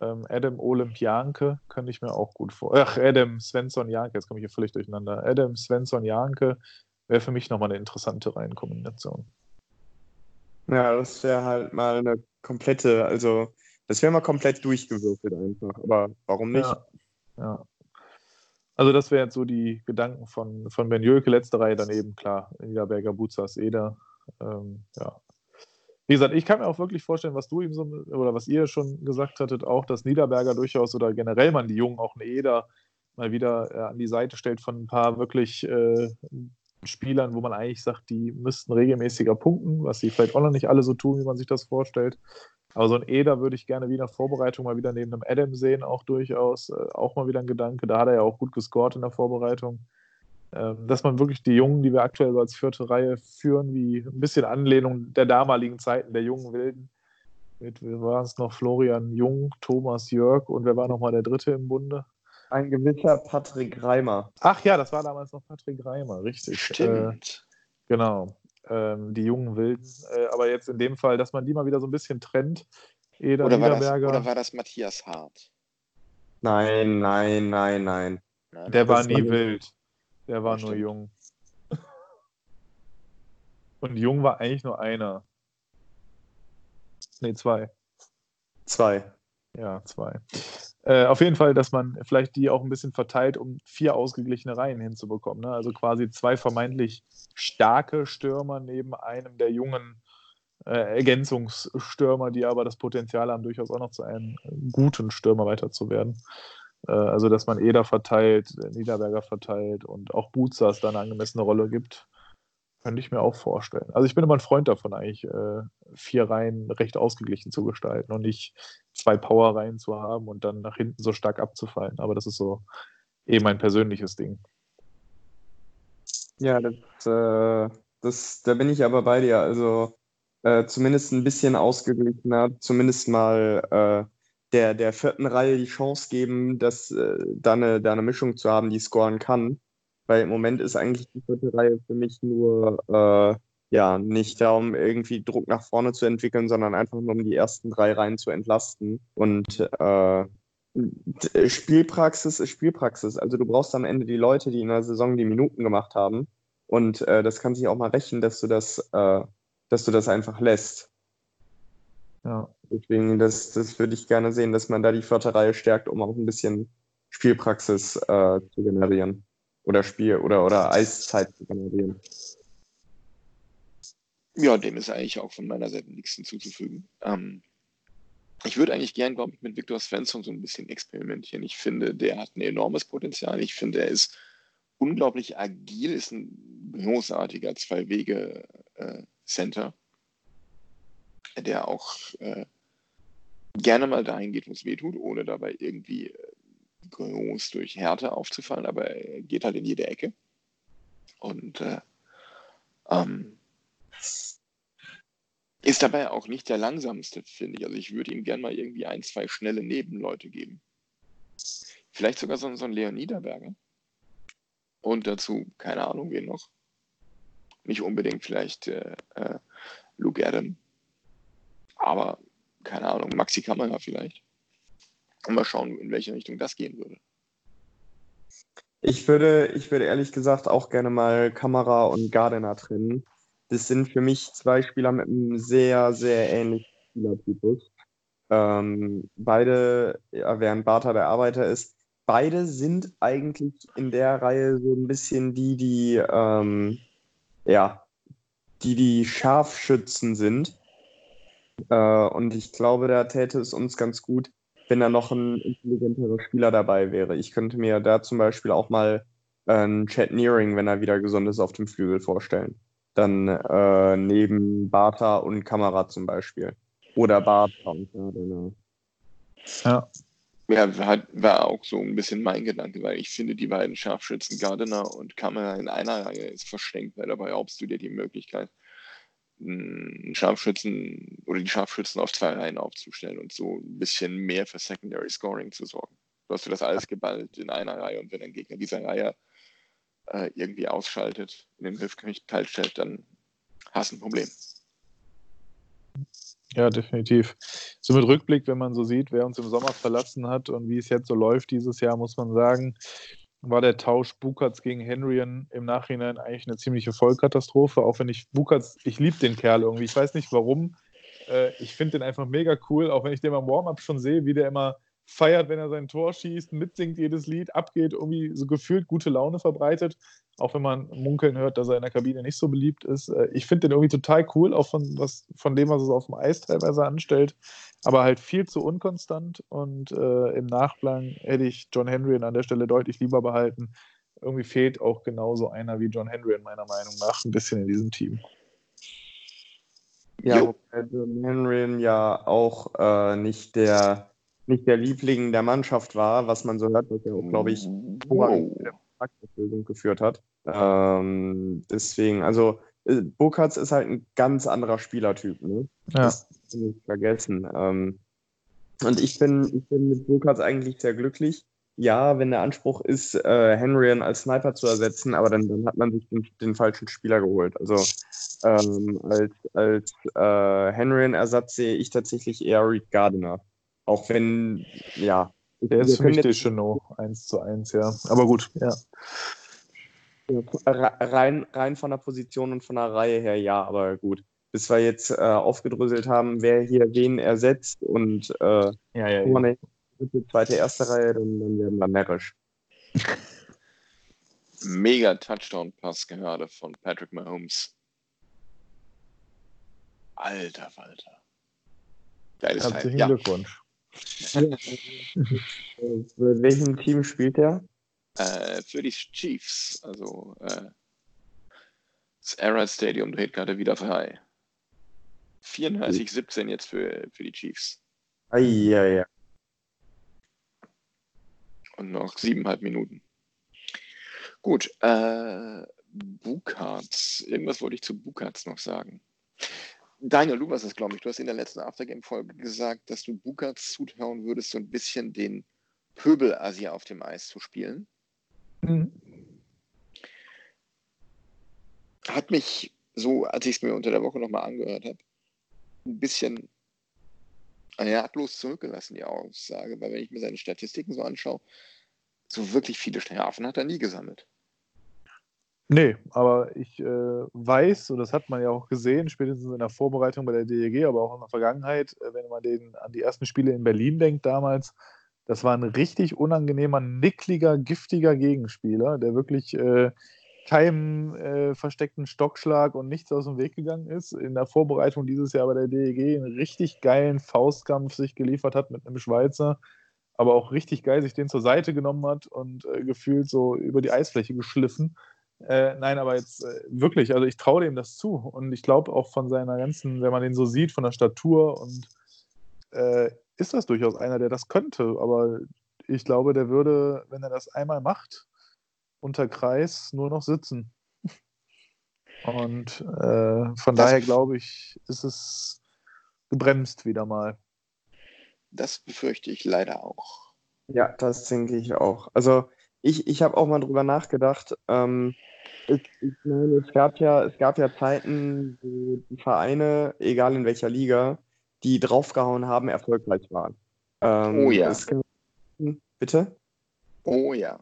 Ähm, Adam Olymp Janke könnte ich mir auch gut vor. Ach, Adam Svensson Janke, jetzt komme ich hier völlig durcheinander. Adam Svensson Janke wäre für mich nochmal eine interessante Reihenkombination.
Ja, das wäre halt mal eine komplette, also das wäre mal komplett durchgewürfelt einfach. Aber warum nicht?
Ja. ja. Also das wären jetzt so die Gedanken von, von Ben Jöke, letzte Reihe dann eben, klar, Niederberger, Buzas, Eder. Ähm, ja. Wie gesagt, ich kann mir auch wirklich vorstellen, was du ihm so, oder was ihr schon gesagt hattet, auch, dass Niederberger durchaus oder generell man die Jungen, auch eine Eder, mal wieder äh, an die Seite stellt von ein paar wirklich äh, Spielern, wo man eigentlich sagt, die müssten regelmäßiger punkten, was sie vielleicht auch noch nicht alle so tun, wie man sich das vorstellt. Aber so ein Eder würde ich gerne wie in der Vorbereitung mal wieder neben einem Adam sehen, auch durchaus. Äh, auch mal wieder ein Gedanke. Da hat er ja auch gut gescored in der Vorbereitung. Ähm, dass man wirklich die Jungen, die wir aktuell so als vierte Reihe führen, wie ein bisschen Anlehnung der damaligen Zeiten der jungen Wilden, Mit, wir waren es noch Florian Jung, Thomas Jörg und wer war nochmal der Dritte im Bunde?
Ein gewisser Patrick Reimer.
Ach ja, das war damals noch Patrick Reimer, richtig. Äh,
Stimmt.
genau. Ähm, die jungen Wilden. Äh, aber jetzt in dem Fall, dass man die mal wieder so ein bisschen trennt. Eder
oder, war das, oder war das Matthias Hart?
Nein, nein, nein, nein.
Nein,
der war nie
war
wild. Der war nur jung. Und jung war eigentlich nur einer. Nee, zwei.
Zwei.
Ja, zwei. Äh, auf jeden Fall, dass man vielleicht die auch ein bisschen verteilt, um vier ausgeglichene Reihen hinzubekommen. Ne? Also quasi zwei vermeintlich starke Stürmer neben einem der jungen äh, Ergänzungsstürmer, die aber das Potenzial haben, durchaus auch noch zu einem guten Stürmer weiter zu werden. Äh, also, dass man Eder verteilt, Niederberger verteilt und auch Butzas da eine angemessene Rolle gibt, könnte ich mir auch vorstellen. Also, ich bin immer ein Freund davon, eigentlich äh, vier Reihen recht ausgeglichen zu gestalten und nicht zwei Power-Reihen zu haben und dann nach hinten so stark abzufallen. Aber das ist so eh mein persönliches Ding.
Ja, das, äh, das, da bin ich aber bei dir. Also äh, zumindest ein bisschen ausgeglichener, zumindest mal äh, der, der vierten Reihe die Chance geben, dass, äh, da, eine, da eine Mischung zu haben, die scoren kann. Weil im Moment ist eigentlich die vierte Reihe für mich nur äh, ja nicht darum, irgendwie Druck nach vorne zu entwickeln, sondern einfach nur um die ersten drei Reihen zu entlasten. Und äh, Spielpraxis ist Spielpraxis. Also du brauchst am Ende die Leute, die in der Saison die Minuten gemacht haben. Und äh, das kann sich auch mal rächen, dass du das, äh, dass du das einfach lässt.
Ja.
Deswegen, das, das würde ich gerne sehen, dass man da die vierte Reihe stärkt, um auch ein bisschen Spielpraxis äh, zu generieren. Oder Spiel oder, oder Eiszeit zu generieren.
Ja, dem ist eigentlich auch von meiner Seite nichts hinzuzufügen. Ähm, ich würde eigentlich gern, glaube ich, mit Viktor Svensson so ein bisschen experimentieren. Ich finde, der hat ein enormes Potenzial. Ich finde, er ist unglaublich agil, ist ein großartiger Zwei-Wege-Center, der auch äh, gerne mal dahin geht, wo es weh tut, ohne dabei irgendwie äh, groß durch Härte aufzufallen, aber er geht halt in jede Ecke. Und äh, ähm, ist dabei auch nicht der langsamste, finde ich. Also ich würde ihm gern mal irgendwie ein, zwei schnelle Nebenleute geben. Vielleicht sogar so, so ein Leon Niederberger. Und dazu, keine Ahnung, wen noch. Nicht unbedingt vielleicht äh, äh, Luke Adam. Aber, keine Ahnung, Maxi Kamera vielleicht. Und mal schauen, in welche Richtung das gehen würde.
Ich würde, ich würde ehrlich gesagt auch gerne mal Kamera und Gardner trennen. Das sind für mich zwei Spieler mit einem sehr, sehr ähnlichen Spielertypus. Ähm, beide, ja, während Bartha der Arbeiter ist, beide sind eigentlich in der Reihe so ein bisschen die, die, ähm, ja, die, die Scharfschützen sind. Äh, und ich glaube, da täte es uns ganz gut, wenn da noch ein intelligenterer Spieler dabei wäre. Ich könnte mir da zum Beispiel auch mal äh, einen Chad Nearing, wenn er wieder gesund ist, auf dem Flügel vorstellen. Dann äh, neben Bartha und Kamera zum Beispiel. Oder Bartha und Gardner.
Ja.
Ja, war, war auch so ein bisschen mein Gedanke, weil ich finde, die beiden Scharfschützen, Gardner und Kamera in einer Reihe ist verschenkt, weil dabei erlaubst du dir die Möglichkeit, einen Scharfschützen oder die Scharfschützen auf zwei Reihen aufzustellen und so ein bisschen mehr für Secondary Scoring zu sorgen. Du hast du das alles geballt in einer Reihe und wenn ein Gegner dieser Reihe äh, irgendwie ausschaltet, in den Griff kalt stellt, dann hast du ein Problem.
Ja, definitiv. So mit Rückblick, wenn man so sieht, wer uns im Sommer verlassen hat und wie es jetzt so läuft dieses Jahr, muss man sagen, war der Tausch Bukatz gegen Henryen im Nachhinein eigentlich eine ziemliche Vollkatastrophe. Auch wenn ich Bukatz, ich liebe den Kerl irgendwie. Ich weiß nicht warum. Äh, ich finde den einfach mega cool, auch wenn ich den beim Warm-Up schon sehe, wie der immer feiert, wenn er sein Tor schießt, mitsingt jedes Lied, abgeht, irgendwie so gefühlt gute Laune verbreitet. Auch wenn man munkeln hört, dass er in der Kabine nicht so beliebt ist. Äh, Ich finde den irgendwie total cool, auch von, was, von dem, was es auf dem Eis teilweise anstellt. Aber halt viel zu unkonstant. Und äh, im Nachklang hätte ich John Henry an der Stelle deutlich lieber behalten. Irgendwie fehlt auch genauso einer wie John Henry, meiner Meinung nach, ein bisschen in diesem Team.
Ja, wobei John Henry ja auch äh, nicht der nicht der Liebling der Mannschaft war, was man so hört, was ja auch, glaube ich,
wow.
Vertragserfüllung geführt hat. Ähm, deswegen, also äh, Burkhardt ist halt ein ganz anderer Spielertyp, ne?
Ja.
Das nicht vergessen. Ähm, und ich bin, ich bin mit Burkhardt eigentlich sehr glücklich. Ja, wenn der Anspruch ist, äh, Henryan als Sniper zu ersetzen, aber dann, dann hat man sich den, den falschen Spieler geholt. Also ähm, als, als äh, Henryan-Ersatz sehe ich tatsächlich eher Reed Gardiner. Auch wenn, ja.
Der ist für mich Deschenaux, 1 zu 1, ja. Aber gut, ja.
Ja, re- rein, rein von der Position und von der Reihe her, ja, aber gut. Bis wir jetzt äh, aufgedröselt haben, wer hier wen ersetzt und äh,
Ja, ja,
vorne dritte, zweite, erste Reihe, dann, dann werden wir närrisch.
Mega Touchdown-Pass gerade von Patrick Mahomes. Alter Walter. Geiles.
Herzlichen
Ja,
Glückwunsch.
Für welchem Team spielt er?
äh, für die Chiefs. Also äh, das Arrowhead Stadium dreht gerade wieder frei. 34-17 jetzt für, für die Chiefs.
Ah, ja, ja.
Und noch siebeneinhalb Minuten. Gut, äh, Bukarts. Irgendwas wollte ich zu Bukarts noch sagen. Daniel, du warst es, glaube ich. Du hast in der letzten Aftergame-Folge gesagt, dass du Bukarts zutrauen würdest, so ein bisschen den Pöbel-Asi auf dem Eis zu spielen.
Mhm.
Hat mich so, als ich es mir unter der Woche nochmal angehört habe, ein bisschen ratlos zurückgelassen, die Aussage. Weil wenn ich mir seine Statistiken so anschaue, so wirklich viele Strafen hat er nie gesammelt.
Nee, aber ich äh, weiß, und das hat man ja auch gesehen, spätestens in der Vorbereitung bei der DEG, aber auch in der Vergangenheit, äh, wenn man den, an die ersten Spiele in Berlin denkt damals, das war ein richtig unangenehmer, nickliger, giftiger Gegenspieler, der wirklich äh, keinem äh, versteckten Stockschlag und nichts aus dem Weg gegangen ist. In der Vorbereitung dieses Jahr bei der DEG einen richtig geilen Faustkampf sich geliefert hat mit einem Schweizer, aber auch richtig geil sich den zur Seite genommen hat und äh, gefühlt so über die Eisfläche geschliffen. Äh, nein, aber jetzt äh, wirklich, also ich traue dem das zu und ich glaube auch von seiner ganzen, wenn man den so sieht, von der Statur und äh, ist das durchaus einer, der das könnte, aber ich glaube, der würde, wenn er das einmal macht, unter Kreis nur noch sitzen. Und äh, von
Das-
daher glaube ich, ist es gebremst wieder mal.
Das befürchte ich leider auch.
Ja, das denke ich auch. Also ich, ich habe auch mal drüber nachgedacht. Ähm, ich, ich meine, es gab ja, es gab ja Zeiten, wo die Vereine, egal in welcher Liga, die draufgehauen haben, erfolgreich waren. Ähm,
Oh ja.
Es gab, bitte?
Oh ja.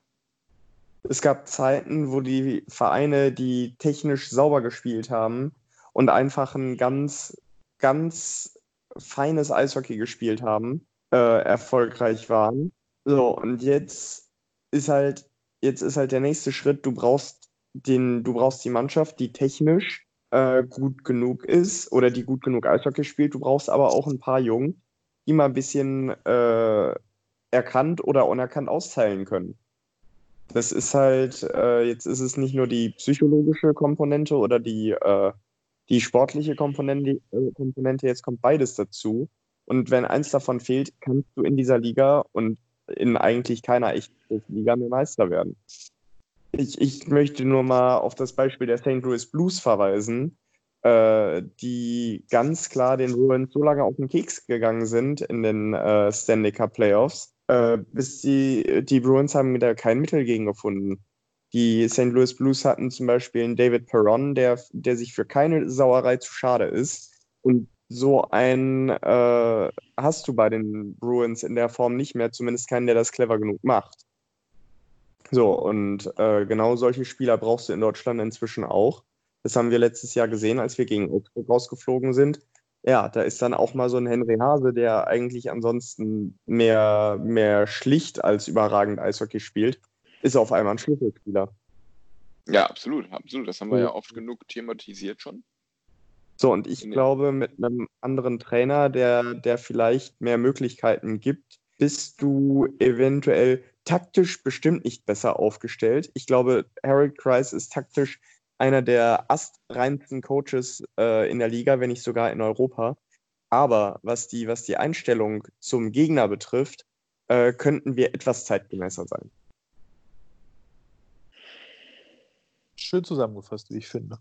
Es gab Zeiten, wo die Vereine, die technisch sauber gespielt haben und einfach ein ganz, ganz feines Eishockey gespielt haben, äh, erfolgreich waren. So, und jetzt ist halt, jetzt ist halt der nächste Schritt, du brauchst den, du brauchst die Mannschaft, die technisch äh, gut genug ist oder die gut genug Eishockey spielt. Du brauchst aber auch ein paar Jungen, die mal ein bisschen äh, erkannt oder unerkannt austeilen können. Das ist halt, äh, jetzt ist es nicht nur die psychologische Komponente oder die, äh, die sportliche Komponente, äh, Komponente, jetzt kommt beides dazu. Und wenn eins davon fehlt, kannst du in dieser Liga und in eigentlich keiner echten Liga mehr Meister werden. Ich, ich möchte nur mal auf das Beispiel der St. Louis Blues verweisen, äh, die ganz klar den Bruins so lange auf den Keks gegangen sind in den äh, Stanley Cup Playoffs, äh, bis die, die Bruins haben da kein Mittel gegen gefunden. Die St. Louis Blues hatten zum Beispiel einen David Perron, der, der sich für keine Sauerei zu schade ist. Und so einen äh, hast du bei den Bruins in der Form nicht mehr, zumindest keinen, der das clever genug macht. So, und äh, genau solche Spieler brauchst du in Deutschland inzwischen auch. Das haben wir letztes Jahr gesehen, als wir gegen Augsburg rausgeflogen sind. Ja, da ist dann auch mal so ein Henry Hase, der eigentlich ansonsten mehr, mehr schlicht als überragend Eishockey spielt, ist auf einmal ein Schlüsselspieler.
Ja, absolut, absolut. Das haben wir
Ja.
ja oft genug thematisiert schon.
So, und ich
Nee.
glaube, mit einem anderen Trainer, der, der vielleicht mehr Möglichkeiten gibt, bist du eventuell taktisch bestimmt nicht besser aufgestellt. Ich glaube, Harold Kreis ist taktisch einer der astreinsten Coaches äh, in der Liga, wenn nicht sogar in Europa. Aber was die, was die Einstellung zum Gegner betrifft, äh, könnten wir etwas zeitgemäßer sein.
Schön zusammengefasst, wie ich finde.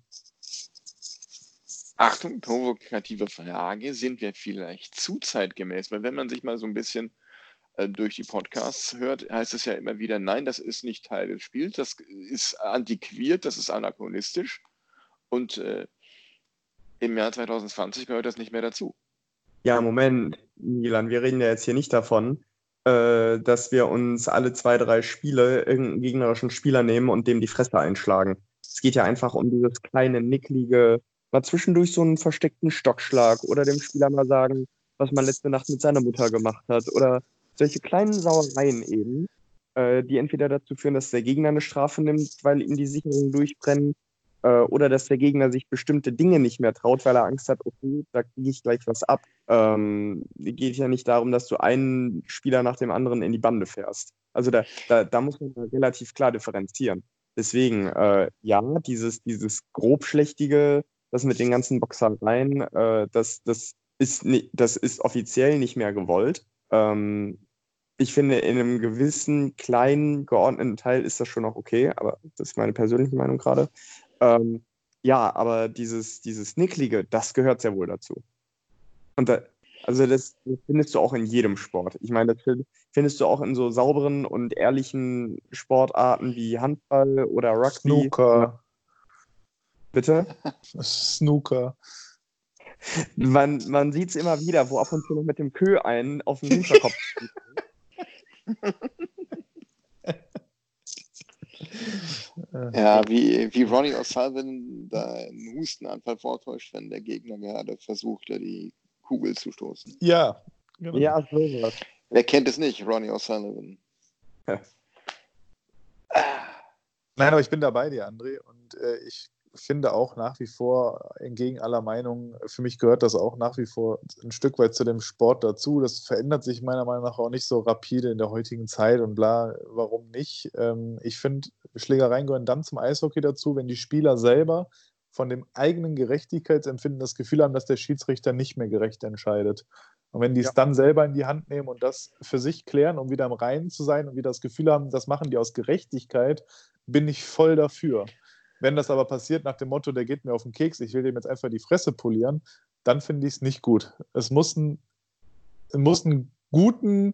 Achtung, provokative Frage, sind wir vielleicht zu zeitgemäß? Weil wenn man sich mal so ein bisschen durch die Podcasts hört, heißt es ja immer wieder, nein, das ist nicht Teil des Spiels, das ist antiquiert, das ist anachronistisch und äh, im Jahr 2020 gehört das nicht mehr dazu.
Ja, Moment, Milan, wir reden ja jetzt hier nicht davon, äh, dass wir uns alle zwei, drei Spiele irgendeinen gegnerischen Spieler nehmen und dem die Fresse einschlagen. Es geht ja einfach um dieses kleine, nicklige, mal zwischendurch so einen versteckten Stockschlag oder dem Spieler mal sagen, was man letzte Nacht mit seiner Mutter gemacht hat oder solche kleinen Sauereien eben, äh, die entweder dazu führen, dass der Gegner eine Strafe nimmt, weil ihm die Sicherungen durchbrennen äh, oder dass der Gegner sich bestimmte Dinge nicht mehr traut, weil er Angst hat, okay, da kriege ich gleich was ab. Ähm, geht ja nicht darum, dass du einen Spieler nach dem anderen in die Bande fährst. Also da, da, da muss man relativ klar differenzieren. Deswegen, äh, ja, dieses, dieses grobschlächtige, das mit den ganzen Boxereien, äh, das, das, ist, das ist offiziell nicht mehr gewollt. Ähm, ich finde, in einem gewissen kleinen, geordneten Teil ist das schon noch okay, aber das ist meine persönliche Meinung gerade. Ähm, ja, aber dieses, dieses Nicklige, das gehört sehr wohl dazu. Und da, also das, findest du auch in jedem Sport. Ich meine, das findest du auch in so sauberen und ehrlichen Sportarten wie Handball oder Rugby.
Snooker.
Bitte?
Snooker.
Man, man sieht es immer wieder, wo ab und zu noch mit dem Kö einen auf den Hinterkopf
Ja, wie, wie Ronnie O'Sullivan da einen Hustenanfall vortäuscht, wenn der Gegner gerade versucht, die Kugel zu stoßen.
Ja,
genau. Ja, sowas.
Wer kennt es nicht, Ronnie O'Sullivan?
Nein, aber ich bin da bei dir, André, und äh, ich finde auch nach wie vor, entgegen aller Meinungen, für mich gehört das auch nach wie vor ein Stück weit zu dem Sport dazu. Das verändert sich meiner Meinung nach auch nicht so rapide in der heutigen Zeit und bla, warum nicht? Ähm, ich finde, Schlägereien gehören dann zum Eishockey dazu, wenn die Spieler selber von dem eigenen Gerechtigkeitsempfinden das Gefühl haben, dass der Schiedsrichter nicht mehr gerecht entscheidet. Und wenn die ja. es dann selber in die Hand nehmen und das für sich klären, um wieder im Reinen zu sein und wieder das Gefühl haben, das machen die aus Gerechtigkeit, bin ich voll dafür. Wenn das aber passiert nach dem Motto, der geht mir auf den Keks, ich will dem jetzt einfach die Fresse polieren, dann finde ich es nicht gut. Es muss, ein, muss einen guten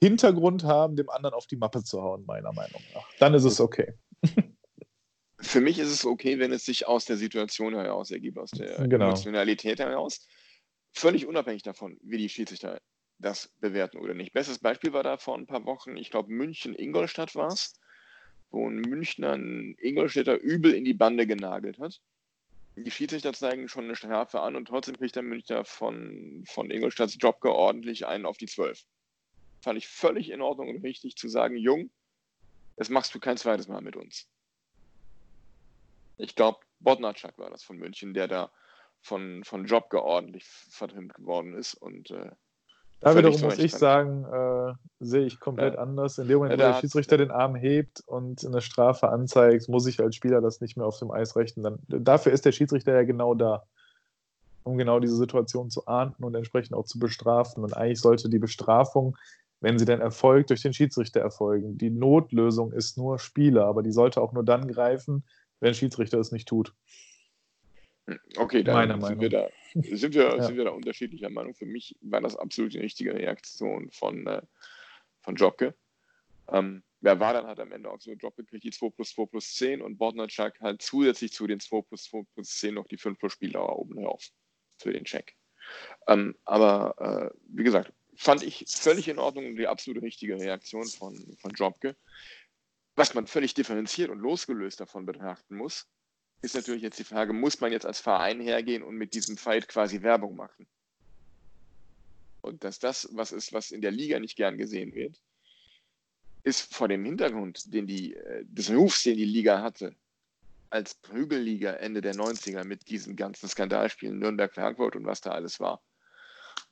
Hintergrund haben, dem anderen auf die Mappe zu hauen, meiner Meinung nach. Dann ist es okay.
Für mich ist es okay, wenn es sich aus der Situation heraus ergibt, aus der genau. Emotionalität heraus. Völlig unabhängig davon, wie die Schiedsrichter das bewerten oder nicht. Bestes Beispiel war da vor ein paar Wochen, ich glaube München-Ingolstadt war es wo ein Münchner einen Ingolstädter übel in die Bande genagelt hat. Die Schiedsrichter zeigen schon eine Strafe an und trotzdem kriegt der Münchner von, von Ingolstadts Jobke ordentlich einen auf die Zwölf. Fand ich völlig in Ordnung und richtig zu sagen, Jung, das machst du kein zweites Mal mit uns. Ich glaube, Bodnatschak war das von München, der da von, von Jobke ordentlich vertrimmt geworden ist und äh,
da wiederum muss ich sagen, äh, sehe ich komplett ja. anders. In dem Moment, ja, wo der Schiedsrichter den Arm hebt und eine Strafe anzeigt, muss ich als Spieler das nicht mehr auf dem Eis rechnen. Dann, dafür ist der Schiedsrichter ja genau da, um genau diese Situation zu ahnden und entsprechend auch zu bestrafen. Und eigentlich sollte die Bestrafung, wenn sie denn erfolgt, durch den Schiedsrichter erfolgen. Die Notlösung ist nur Spieler, aber die sollte auch nur dann greifen, wenn der Schiedsrichter es nicht tut.
Okay, dann sind wir, da, sind, wir, ja. sind wir da unterschiedlicher Meinung. Für mich war das absolut die richtige Reaktion von, äh, von Jobke. Ähm, wer war dann halt am Ende auch so, Jobke kriegt die 2 plus 2 plus 10 und Bordnerchak halt zusätzlich zu den 2 plus 2 plus 10 noch die 5 plus Spieldauer oben drauf für den Check. Ähm, aber äh, wie gesagt, fand ich völlig in Ordnung und die absolute richtige Reaktion von, von Jobke. Was man völlig differenziert und losgelöst davon betrachten muss, ist natürlich jetzt die Frage, muss man jetzt als Verein hergehen und mit diesem Fight quasi Werbung machen? Und dass das was ist, was in der Liga nicht gern gesehen wird, ist vor dem Hintergrund den die, äh, des Rufs, den die Liga hatte, als Prügelliga Ende der 90er mit diesen ganzen Skandalspielen Nürnberg-Frankfurt und was da alles war.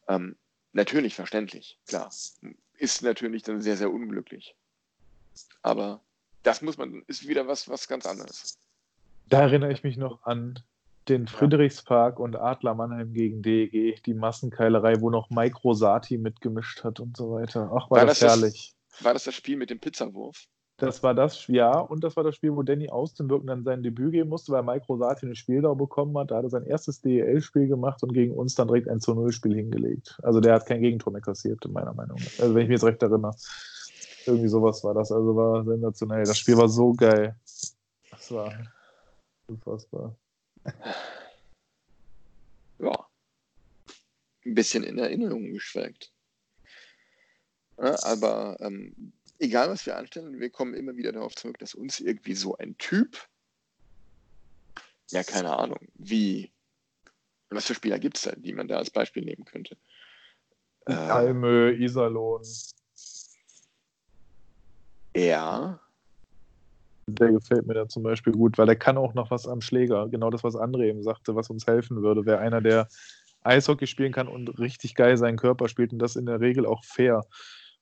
Ähm, natürlich verständlich, klar. Ist natürlich dann sehr, sehr unglücklich. Aber das muss man, ist wieder was, was ganz anderes.
Da erinnere ich mich noch an den Friedrichspark und Adler Mannheim gegen DEG, die Massenkeilerei, wo noch Mike Rosati mitgemischt hat und so weiter. Ach, war, war das, das herrlich.
Das, war das das Spiel mit dem Pizzawurf?
Das war das, ja, und das war das Spiel, wo Danny Austenwirken dann sein Debüt geben musste, weil Mike Rosati eine Spieldau bekommen hat. Da hat er sein erstes DEL-Spiel gemacht und gegen uns dann direkt ein zu 0-Spiel hingelegt. Also der hat kein Gegentor mehr kassiert, meiner Meinung nach. Also wenn ich mich jetzt recht erinnere. Irgendwie sowas war das. Also war sensationell. Das Spiel war so geil. Das war unfassbar.
Ja. Ein bisschen in Erinnerung geschwelgt. Ja, aber ähm, egal, was wir anstellen, wir kommen immer wieder darauf zurück, dass uns irgendwie so ein Typ, ja, keine Ahnung, wie, was für Spieler gibt es da, die man da als Beispiel nehmen könnte?
Äh, Almö, Iserlohn.
Ja.
Der gefällt mir da zum Beispiel gut, weil er kann auch noch was am Schläger. Genau das, was André eben sagte, was uns helfen würde. Wäre einer, der Eishockey spielen kann und richtig geil seinen Körper spielt und das in der Regel auch fair.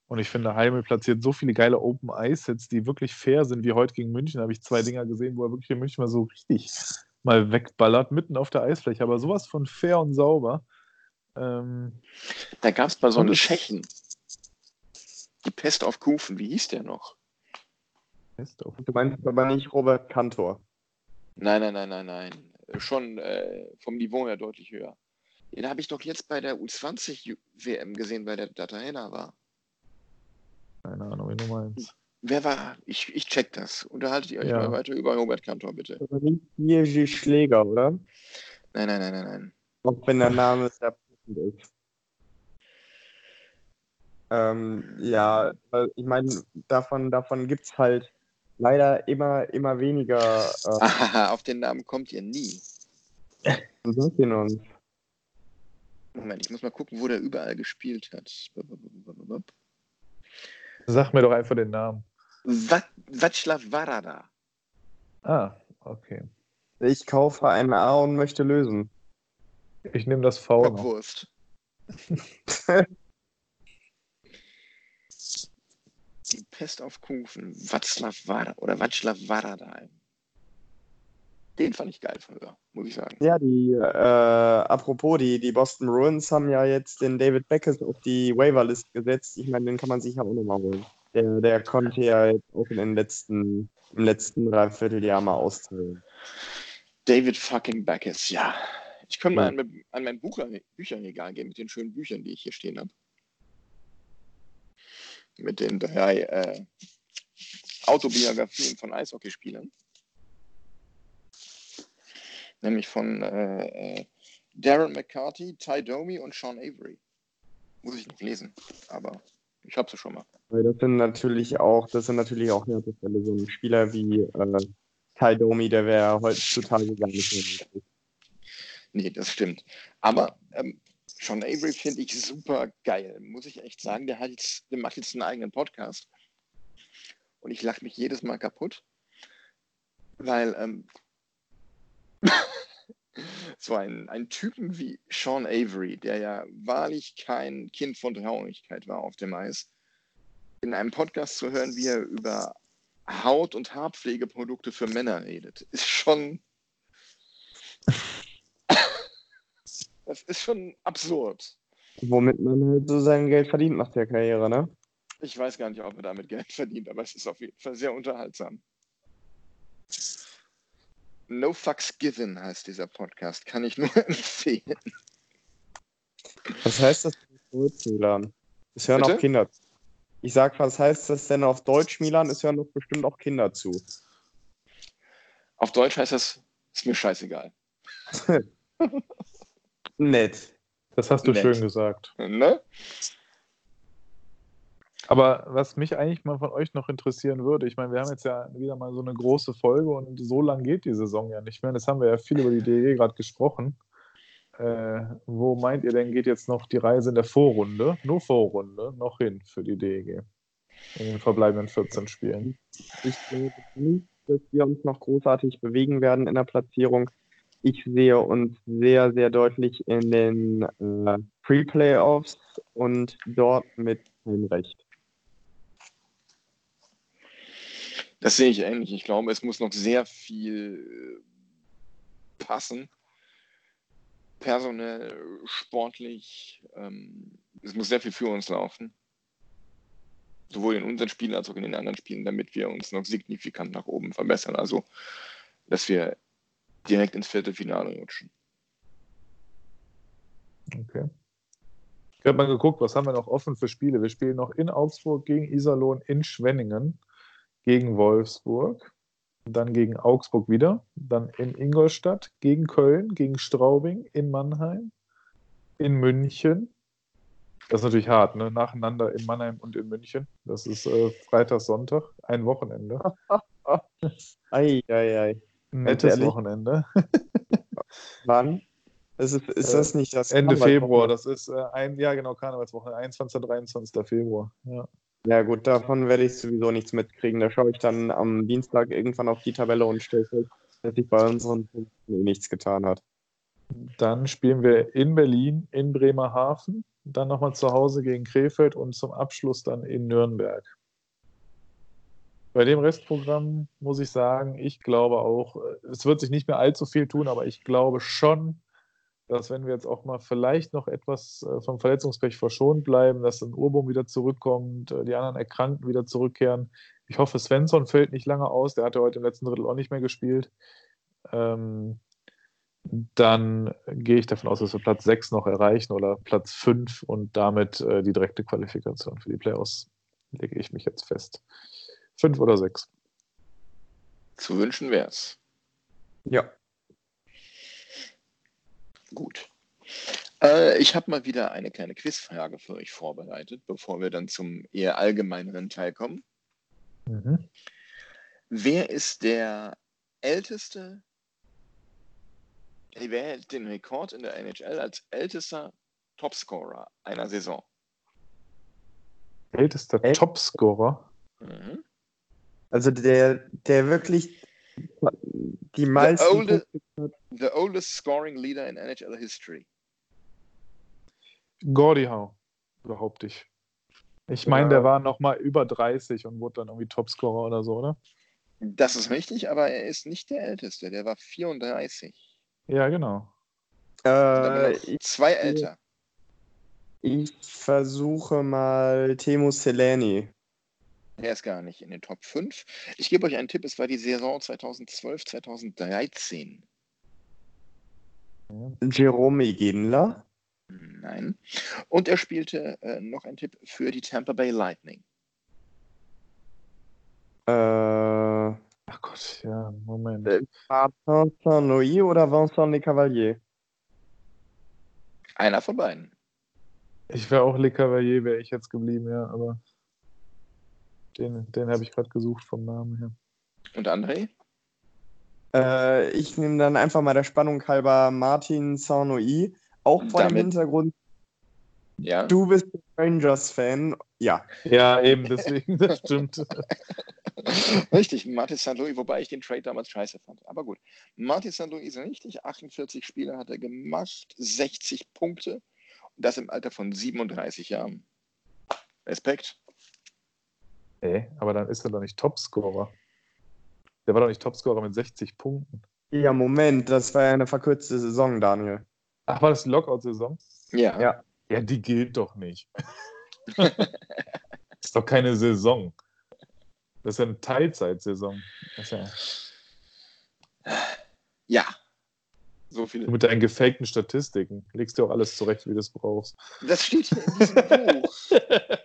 Und ich finde, Heimel platziert so viele geile Open Ice Sets, die wirklich fair sind, wie heute gegen München. Da habe ich zwei Dinger gesehen, wo er wirklich in München mal so richtig mal wegballert, mitten auf der Eisfläche. Aber sowas von fair und sauber. Ähm,
da gab es mal so einen Tschechen. Die Pest auf Kufen, wie hieß der noch?
Pest auf Du meinst aber nicht Robert Kantor.
Nein, nein, nein, nein, nein. Schon äh, vom Niveau her deutlich höher. Den habe ich doch jetzt bei der U20 WM gesehen, bei der Datahena war.
Keine Ahnung, wie du meinst.
Wer war? Ich, ich check das. Unterhaltet ihr euch ja. mal weiter über Robert Kantor, bitte.
Nicht Jerzy Schläger, oder?
Nein, nein, nein, nein, nein.
Auch wenn der Name sehr passend ist. Ähm, ja, ich meine, davon, davon gibt es halt leider immer, immer weniger.
Äh, Aha, auf den Namen kommt ihr nie.
Ihn uns.
Moment, ich muss mal gucken, wo der überall gespielt hat.
Sag mir doch einfach den Namen.
Václav Varada.
Ah, okay.
Ich kaufe ein A und möchte lösen.
Ich nehme das V.
Bockwurst. Die Pest auf Kufen. Václav Varada oder Václav Varada. Den fand ich geil früher, muss ich sagen.
Ja, die, äh, apropos, die, die Boston Bruins haben ja jetzt den David Beckett auf die Waiverlist gesetzt. Ich meine, den kann man sich ja auch nochmal holen. Der, der konnte ja jetzt auch in den letzten, im letzten Dreivierteljahr mal austeilen.
David fucking Beckett, ja. Ich könnte mal an, an mein Buch, Bücherregal gehen mit den schönen Büchern, die ich hier stehen habe. Mit den drei äh, Autobiografien von Eishockeyspielern nämlich von äh, äh, Darren McCarthy, Ty Domi und Sean Avery. Muss ich nicht lesen, aber ich habe sie schon mal.
Das sind natürlich auch, das sind natürlich auch Härtefälle. So ein Spieler wie äh, Ty Domi, der wäre heutzutage gar nicht mehr möglich.
Nee, das stimmt. Aber ähm, Sean Avery finde ich super geil, muss ich echt sagen. Der, hat jetzt, der macht jetzt einen eigenen Podcast. Und ich lache mich jedes Mal kaputt, weil ähm, so ein, ein Typen wie Sean Avery, der ja wahrlich kein Kind von Traurigkeit war auf dem Eis, in einem Podcast zu hören, wie er über Haut- und Haarpflegeprodukte für Männer redet, ist schon. Das ist schon absurd.
Womit man halt so sein Geld verdient nach der Karriere, ne?
Ich weiß gar nicht, ob er damit Geld verdient, aber es ist auf jeden Fall sehr unterhaltsam. No Fucks Given heißt dieser Podcast. Kann ich nur empfehlen.
Was heißt das auf Deutsch, Milan? Es hören Bitte? auch Kinder zu. Ich sag, was heißt das denn auf Deutsch, Milan? Es hören doch bestimmt auch Kinder zu.
Auf Deutsch heißt das, ist mir scheißegal.
Nett.
Das hast du Nett. schön gesagt. Ne? Aber was mich eigentlich mal von euch noch interessieren würde, ich meine, wir haben jetzt ja wieder mal so eine große Folge und so lang geht die Saison ja nicht mehr. Das haben wir ja viel über die DE gerade gesprochen. Äh, wo meint ihr denn, geht jetzt noch die Reise in der Vorrunde, nur Vorrunde, noch hin für die DEG? In den verbleibenden 14 Spielen.
Ich glaube nicht, dass wir uns noch großartig bewegen werden in der Platzierung. Ich sehe uns sehr, sehr deutlich in den äh, Pre-Playoffs und dort mit Heimrecht.
Das sehe ich ähnlich. Ich glaube, es muss noch sehr viel äh, passen. Personell, sportlich. Ähm, es muss sehr viel für uns laufen. sowohl in unseren Spielen als auch in den anderen Spielen, damit wir uns noch signifikant nach oben verbessern. Also, dass wir direkt ins Viertelfinale rutschen.
Okay. Ich habe mal geguckt, was haben wir noch offen für Spiele. Wir spielen noch in Augsburg gegen Iserlohn, in Schwenningen gegen Wolfsburg, dann gegen Augsburg wieder, dann in Ingolstadt gegen Köln, gegen Straubing, in Mannheim, in München. Das ist natürlich hart, ne? Nacheinander in Mannheim und in München. Das ist äh, Freitag, Sonntag, ein Wochenende.
Ei, ei, ei.
Nettes
ehrlich?
Wochenende.
Wann? Ist, es, ist das nicht das
Ende? Februar, das ist äh, ein, ja genau, Karnevalswoche, 21. 23. Februar. Ja.
Ja gut, davon werde ich sowieso nichts mitkriegen. Da schaue ich dann am Dienstag irgendwann auf die Tabelle und stelle fest, dass sich bei unseren Punkten eh nichts getan hat.
Dann spielen wir in Berlin, in Bremerhaven, dann nochmal zu Hause gegen Krefeld und zum Abschluss dann in Nürnberg. Bei dem Restprogramm muss ich sagen, ich glaube auch, äh, es wird sich nicht mehr allzu viel tun, aber ich glaube schon, dass wenn wir jetzt auch mal vielleicht noch etwas äh, vom Verletzungspech verschont bleiben, dass ein Urbum wieder zurückkommt, äh, die anderen Erkrankten wieder zurückkehren. Ich hoffe, Svensson fällt nicht lange aus, der hatte heute im letzten Drittel auch nicht mehr gespielt. Ähm, dann gehe ich davon aus, dass wir Platz 6 noch erreichen oder Platz 5 und damit äh, die direkte Qualifikation für die Playoffs lege ich mich jetzt fest. 5 oder 6.
Zu wünschen wäre es.
Ja.
Gut. Äh, ich habe mal wieder eine kleine Quizfrage für euch vorbereitet, bevor wir dann zum eher allgemeineren Teil kommen.
Mhm.
Wer ist der älteste, äh, wer hält den Rekord in der NHL als ältester Topscorer einer Saison?
Ältester
Äl-
Topscorer.
Mhm.
Also der, der wirklich die meisten
olde-
Punkte
The oldest scoring leader in NHL history.
Gordie Howe, behaupte ich. Ich meine, der war noch mal über 30 und wurde dann irgendwie Topscorer oder so, oder?
Das ist richtig, aber er ist nicht der älteste. Der war 34.
Ja, genau.
Äh, ich,
zwei älter.
ich versuche mal Temo Seleni.
Er ist gar nicht in den Top 5. Ich gebe euch einen Tipp, es war die Saison 2012, 2013.
Jerome Gendler.
Nein. Und er spielte äh, noch ein Tipp für die Tampa Bay Lightning.
Äh,
Ach Gott, ja, Moment.
Äh, Martin Saint-Louis oder Vincent Le Cavalier?
Einer von beiden.
Ich wäre auch Le Cavalier, wäre ich jetzt geblieben, ja, aber den, den habe ich gerade gesucht vom Namen her.
Und André?
Äh, ich nehme dann einfach mal der Spannung halber Martin Saint-Louis. Auch vor dem Hintergrund,
Ja.
du bist Rangers-Fan. Ja.
Ja, eben, deswegen, das stimmt.
Richtig, Martin St. Louis, wobei ich den Trade damals scheiße fand. Aber gut. Martin St. Louis ist richtig. 48 Spiele hat er gemacht, 60 Punkte. Und das im Alter von 37 Jahren. Respekt.
Ey, aber dann ist er doch nicht Topscorer. Der war doch nicht Topscorer mit 60 Punkten.
Ja, Moment, das war ja eine verkürzte Saison, Daniel.
Ach, war das die Lockout-Saison?
Ja.
Ja.
Ja, die gilt doch nicht. ist doch keine Saison. Das ist ja eine Teilzeitsaison. Das ja
Ja. So viel.
du mit deinen gefakten Statistiken legst dir auch alles zurecht, wie du es brauchst.
Das steht hier in diesem Buch.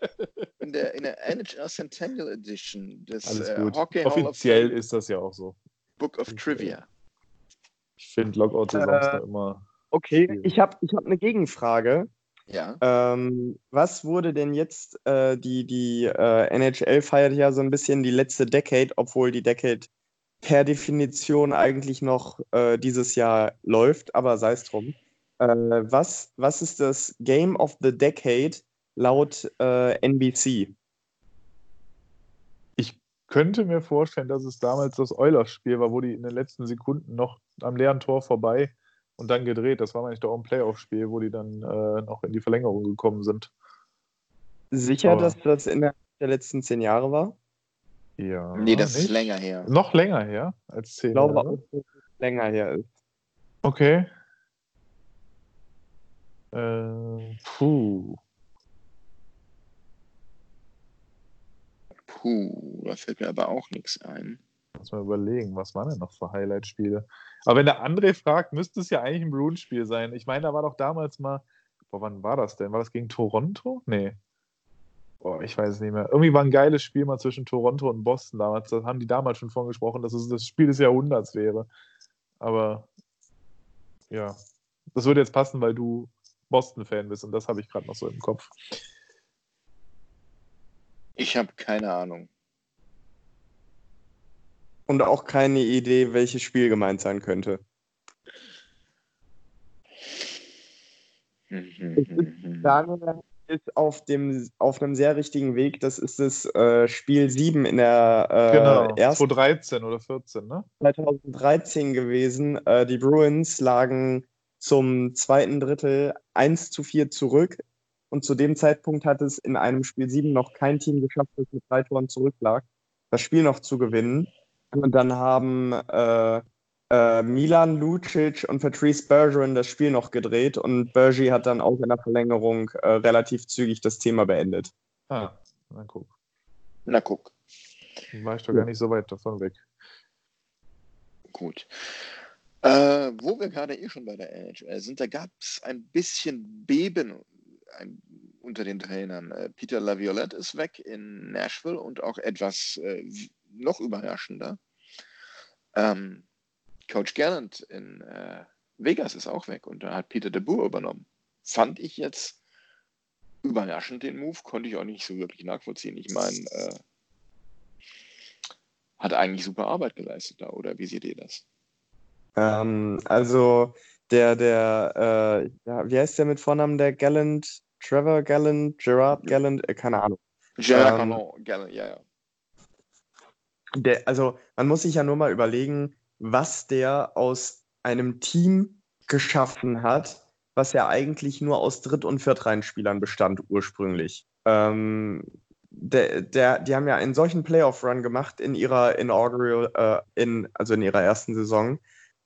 In der, NHL Centennial Edition des
Alles
äh,
gut.
Hockey Hall of
Offiziell
Fame
ist das ja auch so.
Book of Trivia.
Ich finde Lockout-Saisons
Äh,
da immer.
Okay, ich habe ich hab eine Gegenfrage.
Ja.
Ähm, was wurde denn jetzt, äh, die, die äh, NHL feiert ja so ein bisschen die letzte Decade, obwohl die Decade per Definition eigentlich noch äh, dieses Jahr läuft, aber sei es drum. Äh, was, was ist das Game of the Decade laut äh, NBC?
Ich könnte mir vorstellen, dass es damals das Oilers-Spiel war, wo die in den letzten Sekunden noch am leeren Tor vorbei und dann gedreht. Das war eigentlich doch auch ein Playoff-Spiel, wo die dann äh, noch in die Verlängerung gekommen sind.
Sicher,
Aber-
dass das innerhalb der letzten zehn Jahre war?
Ja.
Nee, das ist
nicht?
länger her.
Noch länger her als zehn
Ich glaube
Jahre.
auch, dass es länger her ist.
Okay. Äh, puh.
Puh, da fällt mir aber auch nichts ein.
Muss mal überlegen, was waren denn noch für Highlight-Spiele? Aber wenn der André fragt, müsste es ja eigentlich ein Bruins-Spiel sein. Ich meine, da war doch damals mal, boah, wann war das denn? War das gegen Toronto? Nee. Boah, ich weiß es nicht mehr. Irgendwie war ein geiles Spiel mal zwischen Toronto und Boston damals. Das haben die damals schon von gesprochen, dass es das Spiel des Jahrhunderts wäre. Aber ja, das würde jetzt passen, weil du Boston-Fan bist und das habe ich gerade noch so im Kopf.
Ich habe keine Ahnung.
Und auch keine Idee, welches Spiel gemeint sein könnte. Daniel ist auf, dem, auf einem sehr richtigen Weg. Das ist das äh, Spiel 7 in der äh,
genau,
ersten
2013 oder 14, ne?
2013 gewesen. Äh, die Bruins lagen zum zweiten Drittel 1 zu 4 zurück. Und zu dem Zeitpunkt hat es in einem Spiel 7 noch kein Team geschafft, das mit drei Toren zurücklag, das Spiel noch zu gewinnen. Und dann haben äh, äh, Milan Lucic und Patrice Bergeron das Spiel noch gedreht und Bergie hat dann auch in der Verlängerung äh, relativ zügig das Thema beendet.
Ah, na guck.
Na guck.
War ich doch gar nicht so weit davon weg.
Gut. Äh, wo wir gerade eh schon bei der NHL sind, da gab es ein bisschen Beben ein, unter den Trainern. Äh, Peter Laviolette ist weg in Nashville und auch etwas äh, noch überraschender. Ähm, Coach Gallant in äh, Vegas ist auch weg und da hat Peter de Boer übernommen. Fand ich jetzt überraschend den Move, konnte ich auch nicht so wirklich nachvollziehen. Ich meine, äh, hat eigentlich super Arbeit geleistet da, oder wie seht ihr das?
Ähm, also der, der, äh, ja, wie heißt der mit Vornamen, der Gallant, Trevor Gallant, Gerard Gallant, äh, keine Ahnung.
Gerard
Ähm,
Gallant, ja, ja.
Der, also man muss sich ja nur mal überlegen, was der aus einem Team geschaffen hat, was ja eigentlich nur aus Dritt- und Viertreihenspielern bestand ursprünglich. Ähm, der, der, die haben ja einen solchen Playoff-Run gemacht in ihrer inaugural, äh, in, also in ihrer ersten Saison.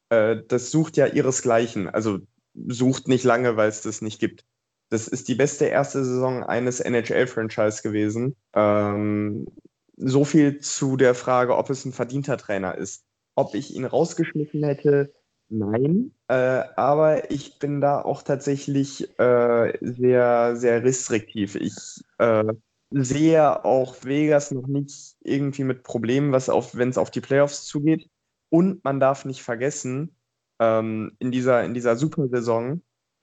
Äh, das sucht ja ihresgleichen. Also sucht nicht lange, weil es das nicht gibt. Das ist die beste erste Saison eines NHL-Franchise gewesen. Ähm, so viel zu der Frage, ob es ein verdienter Trainer ist. Ob ich ihn rausgeschmissen hätte, nein. Äh, aber ich bin da auch tatsächlich äh, sehr, sehr restriktiv. Ich äh, sehe auch Vegas noch nicht irgendwie mit Problemen, auf, wenn es auf die Playoffs zugeht. Und man darf nicht vergessen, ähm, in dieser, in dieser Supersaison,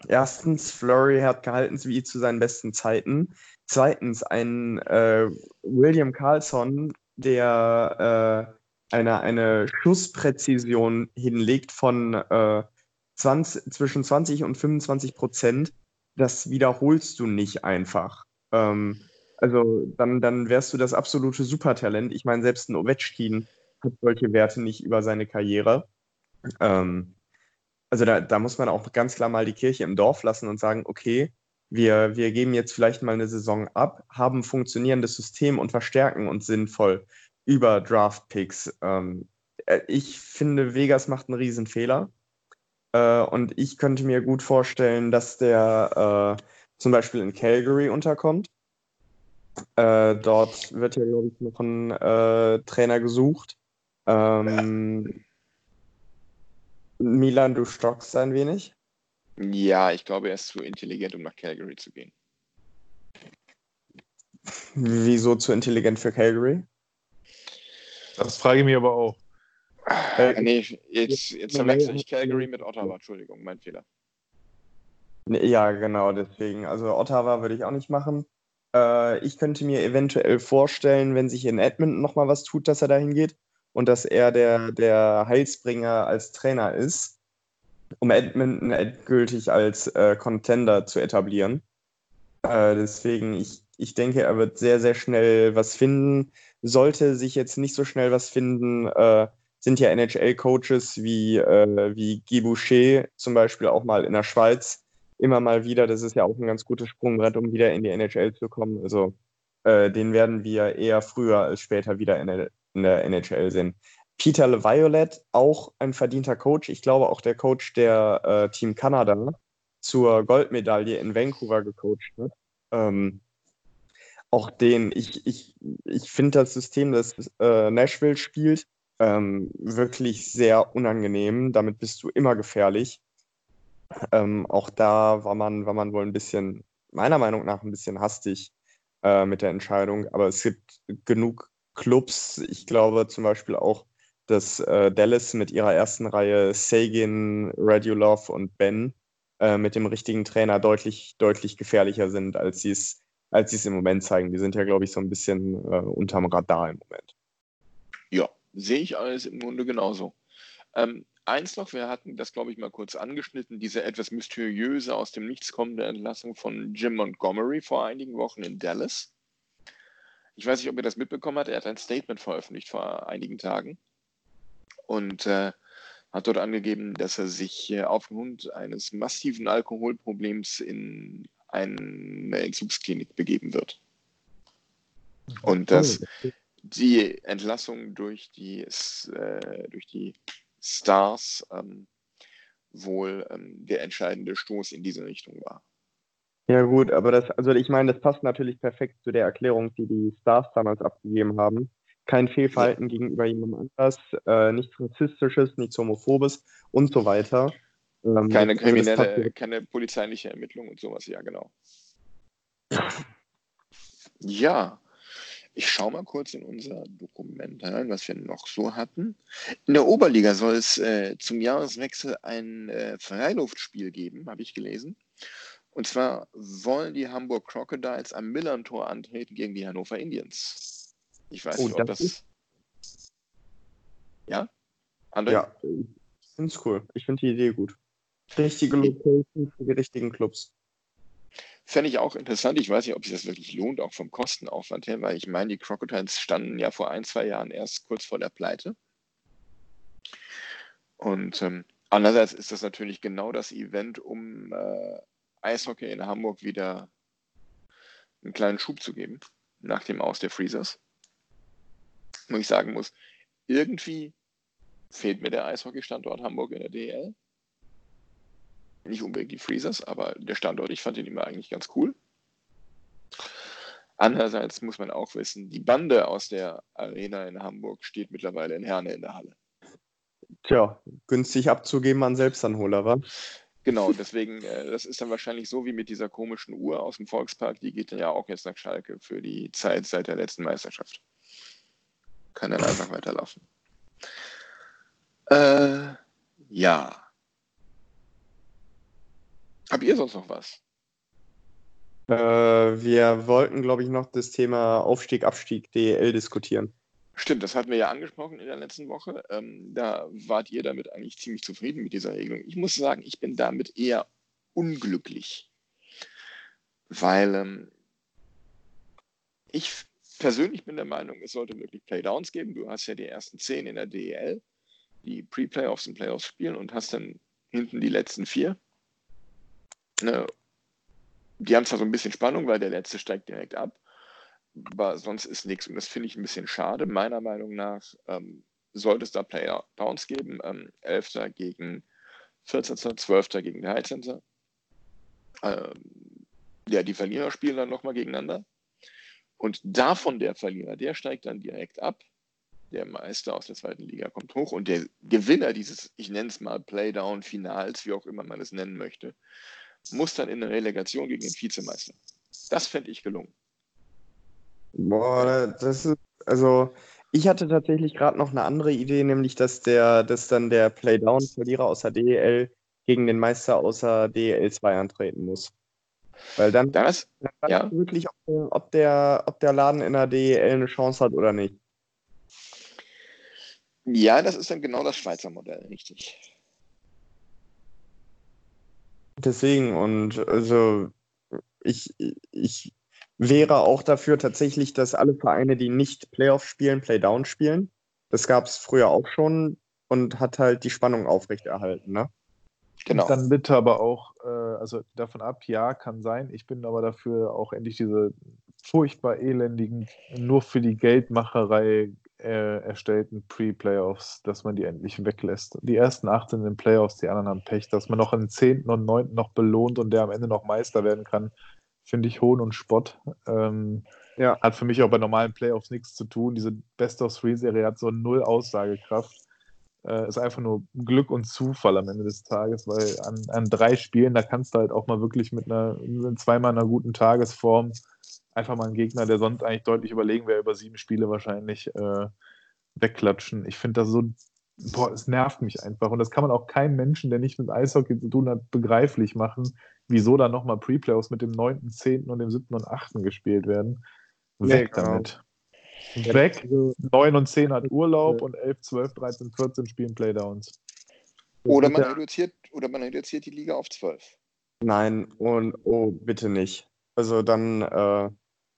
erstens, Flurry hat gehalten wie zu seinen besten Zeiten. Zweitens, ein äh, William Carlson, der äh, eine, eine Schusspräzision hinlegt von äh, 20, zwischen 20 und 25 Prozent, das wiederholst du nicht einfach. Ähm, also dann, dann wärst du das absolute Supertalent. Ich meine, selbst ein Ovechkin hat solche Werte nicht über seine Karriere. Ähm, also da, da muss man auch ganz klar mal die Kirche im Dorf lassen und sagen, okay, wir, wir geben jetzt vielleicht mal eine Saison ab, haben ein funktionierendes System und verstärken uns sinnvoll über Draft-Picks. Ähm, äh, ich finde, Vegas macht einen Riesenfehler. Äh, und ich könnte mir gut vorstellen, dass der äh, zum Beispiel in Calgary unterkommt. Äh, dort wird ja, glaube ich, noch ein äh, Trainer gesucht. Ähm, Milan, du stockst ein wenig.
Ja, ich glaube, er ist zu intelligent, um nach Calgary zu gehen.
Wieso zu intelligent für Calgary?
Das frage ich mich aber auch.
Äh, nee, jetzt, jetzt verwechsel ich Calgary mit Ottawa. Entschuldigung, mein Fehler.
Ja, genau, deswegen. Also Ottawa würde ich auch nicht machen. Äh, ich könnte mir eventuell vorstellen, wenn sich in Edmonton nochmal was tut, dass er dahin geht und dass er der, der Heilsbringer als Trainer ist, um Edmonton endgültig als äh, Contender zu etablieren. Äh, deswegen, ich, ich denke, er wird sehr, sehr schnell was finden. Sollte sich jetzt nicht so schnell was finden, äh, sind ja NHL-Coaches wie, äh, wie Guy Boucher zum Beispiel auch mal in der Schweiz immer mal wieder. Das ist ja auch ein ganz gutes Sprungbrett, um wieder in die NHL zu kommen. Also äh, den werden wir eher früher als später wieder in der, in der NHL sehen. Peter LeViolet, auch ein verdienter Coach. Ich glaube auch der Coach, der äh, Team Kanada zur Goldmedaille in Vancouver gecoacht hat. Ähm, auch den, ich, ich, ich finde das System, das äh, Nashville spielt, ähm, wirklich sehr unangenehm. Damit bist du immer gefährlich. Ähm, auch da war man, war man wohl ein bisschen, meiner Meinung nach, ein bisschen hastig äh, mit der Entscheidung. Aber es gibt genug Clubs, ich glaube zum Beispiel auch, dass äh, Dallas mit ihrer ersten Reihe Sagan, Radulov und Ben äh, mit dem richtigen Trainer deutlich, deutlich gefährlicher sind, als sie es als es im Moment zeigen. Die sind ja, glaube ich, so ein bisschen äh, unterm Radar im Moment.
Ja, sehe ich alles im Grunde genauso. Ähm, eins noch, wir hatten das, glaube ich, mal kurz angeschnitten, diese etwas mysteriöse, aus dem Nichts kommende Entlassung von Jim Montgomery vor einigen Wochen in Dallas. Ich weiß nicht, ob ihr das mitbekommen habt. Er hat ein Statement veröffentlicht vor einigen Tagen und äh, hat dort angegeben, dass er sich äh, aufgrund eines massiven Alkoholproblems in eine Entzugsklinik begeben wird. Und dass die Entlassung durch die, äh, durch die Stars ähm, wohl ähm, der entscheidende Stoß in diese Richtung war.
Ja gut, aber das, also ich meine, das passt natürlich perfekt zu der Erklärung, die die Stars damals abgegeben haben. Kein Fehlverhalten gegenüber jemandem anders, äh, nichts Rassistisches, nichts Homophobes und so weiter.
Ähm, keine also kriminelle, keine polizeiliche Ermittlung und sowas, ja, genau. Ja, ich schaue mal kurz in unser Dokument rein, was wir noch so hatten. In der Oberliga soll es äh, zum Jahreswechsel ein äh, Freiluftspiel geben, habe ich gelesen. Und zwar wollen die Hamburg Crocodiles am Millern-Tor antreten gegen die Hannover Indians. Ich weiß oh, nicht, ob das. das... Ja?
André? Ja, ich finde es cool. Ich finde die Idee gut. Richtige Location für die richtigen Clubs.
Fände ich auch interessant. Ich weiß nicht, ob sich das wirklich lohnt, auch vom Kostenaufwand her, weil ich meine, die Crocodiles standen ja vor ein, zwei Jahren erst kurz vor der Pleite. Und ähm, andererseits ist das natürlich genau das Event, um äh, Eishockey in Hamburg wieder einen kleinen Schub zu geben, nach dem Aus der Freezers. Wo ich sagen muss, irgendwie fehlt mir der Eishockey-Standort Hamburg in der DL nicht unbedingt die Freezers, aber der Standort, ich fand den immer eigentlich ganz cool. Andererseits muss man auch wissen, die Bande aus der Arena in Hamburg steht mittlerweile in Herne in der Halle.
Tja, günstig abzugeben an Selbstanholer, wa?
Genau, deswegen, äh, das ist dann wahrscheinlich so wie mit dieser komischen Uhr aus dem Volkspark, die geht dann ja auch jetzt nach Schalke für die Zeit seit der letzten Meisterschaft. Kann dann einfach weiterlaufen. Äh, ja. Habt ihr sonst noch was?
Äh, wir wollten, glaube ich, noch das Thema Aufstieg, Abstieg DEL diskutieren.
Stimmt, das hatten wir ja angesprochen in der letzten Woche. Ähm, da wart ihr damit eigentlich ziemlich zufrieden mit dieser Regelung. Ich muss sagen, ich bin damit eher unglücklich, weil ähm, ich persönlich bin der Meinung, es sollte wirklich Playdowns geben. Du hast ja die ersten zehn in der DEL, die Pre-Playoffs und Playoffs spielen und hast dann hinten die letzten vier. Ne, die haben zwar so ein bisschen Spannung, weil der letzte steigt direkt ab, aber sonst ist nichts. Und das finde ich ein bisschen schade. Meiner Meinung nach ähm, sollte es da Player-Downs geben. Ähm, 11. gegen 14., 12. gegen 13. Ähm, ja, die Verlierer spielen dann nochmal gegeneinander. Und davon der Verlierer, der steigt dann direkt ab. Der Meister aus der zweiten Liga kommt hoch und der Gewinner dieses, ich nenne es mal Playdown-Finals, wie auch immer man es nennen möchte, muss dann in eine Relegation gegen den Vizemeister. Das fände ich gelungen.
Boah, das ist, also ich hatte tatsächlich gerade noch eine andere Idee, nämlich dass der, dass dann der Playdown-Verlierer außer DEL gegen den Meister außer DEL 2 antreten muss. Weil dann,
das,
dann ja. wirklich, ob der, ob, der, ob der Laden in der DEL eine Chance hat oder nicht.
Ja, das ist dann genau das Schweizer Modell, richtig.
Deswegen, und also ich, ich wäre auch dafür tatsächlich, dass alle Vereine, die nicht Playoff spielen, Playdown spielen. Das gab es früher auch schon und hat halt die Spannung aufrechterhalten, ne?
Genau. Dann bitte aber auch, äh, also davon ab, ja, kann sein. Ich bin aber dafür auch endlich diese furchtbar elendigen, nur für die Geldmacherei äh, erstellten Pre-Playoffs, dass man die endlich weglässt. Die ersten acht sind in den Playoffs, die anderen haben Pech, dass man noch einen zehnten und neunten noch belohnt und der am Ende noch Meister werden kann, finde ich Hohn und Spott. Ähm,
Ja.
Hat für mich auch bei normalen Playoffs nichts zu tun. Diese Best-of-Three-Serie hat so null Aussagekraft. Äh, ist einfach nur Glück und Zufall am Ende des Tages, weil an, an drei Spielen, da kannst du halt auch mal wirklich mit einer, zweimal einer guten Tagesform einfach mal einen Gegner, der sonst eigentlich deutlich überlegen wäre, über sieben Spiele wahrscheinlich äh, wegklatschen. Ich finde das so, boah, es nervt mich einfach. Und das kann man auch keinem Menschen, der nicht mit Eishockey zu tun hat, begreiflich machen, wieso da nochmal Pre-Playoffs mit dem 9., 10. und dem 7. und 8. gespielt werden. Weg
Ja, genau.
damit. Weg. 9 und 10 hat Urlaub und 11, 12, 13, 14 spielen Playdowns.
Oder man, reduziert, oder man reduziert die Liga auf 12.
Nein, und oh, bitte nicht. Also dann, äh,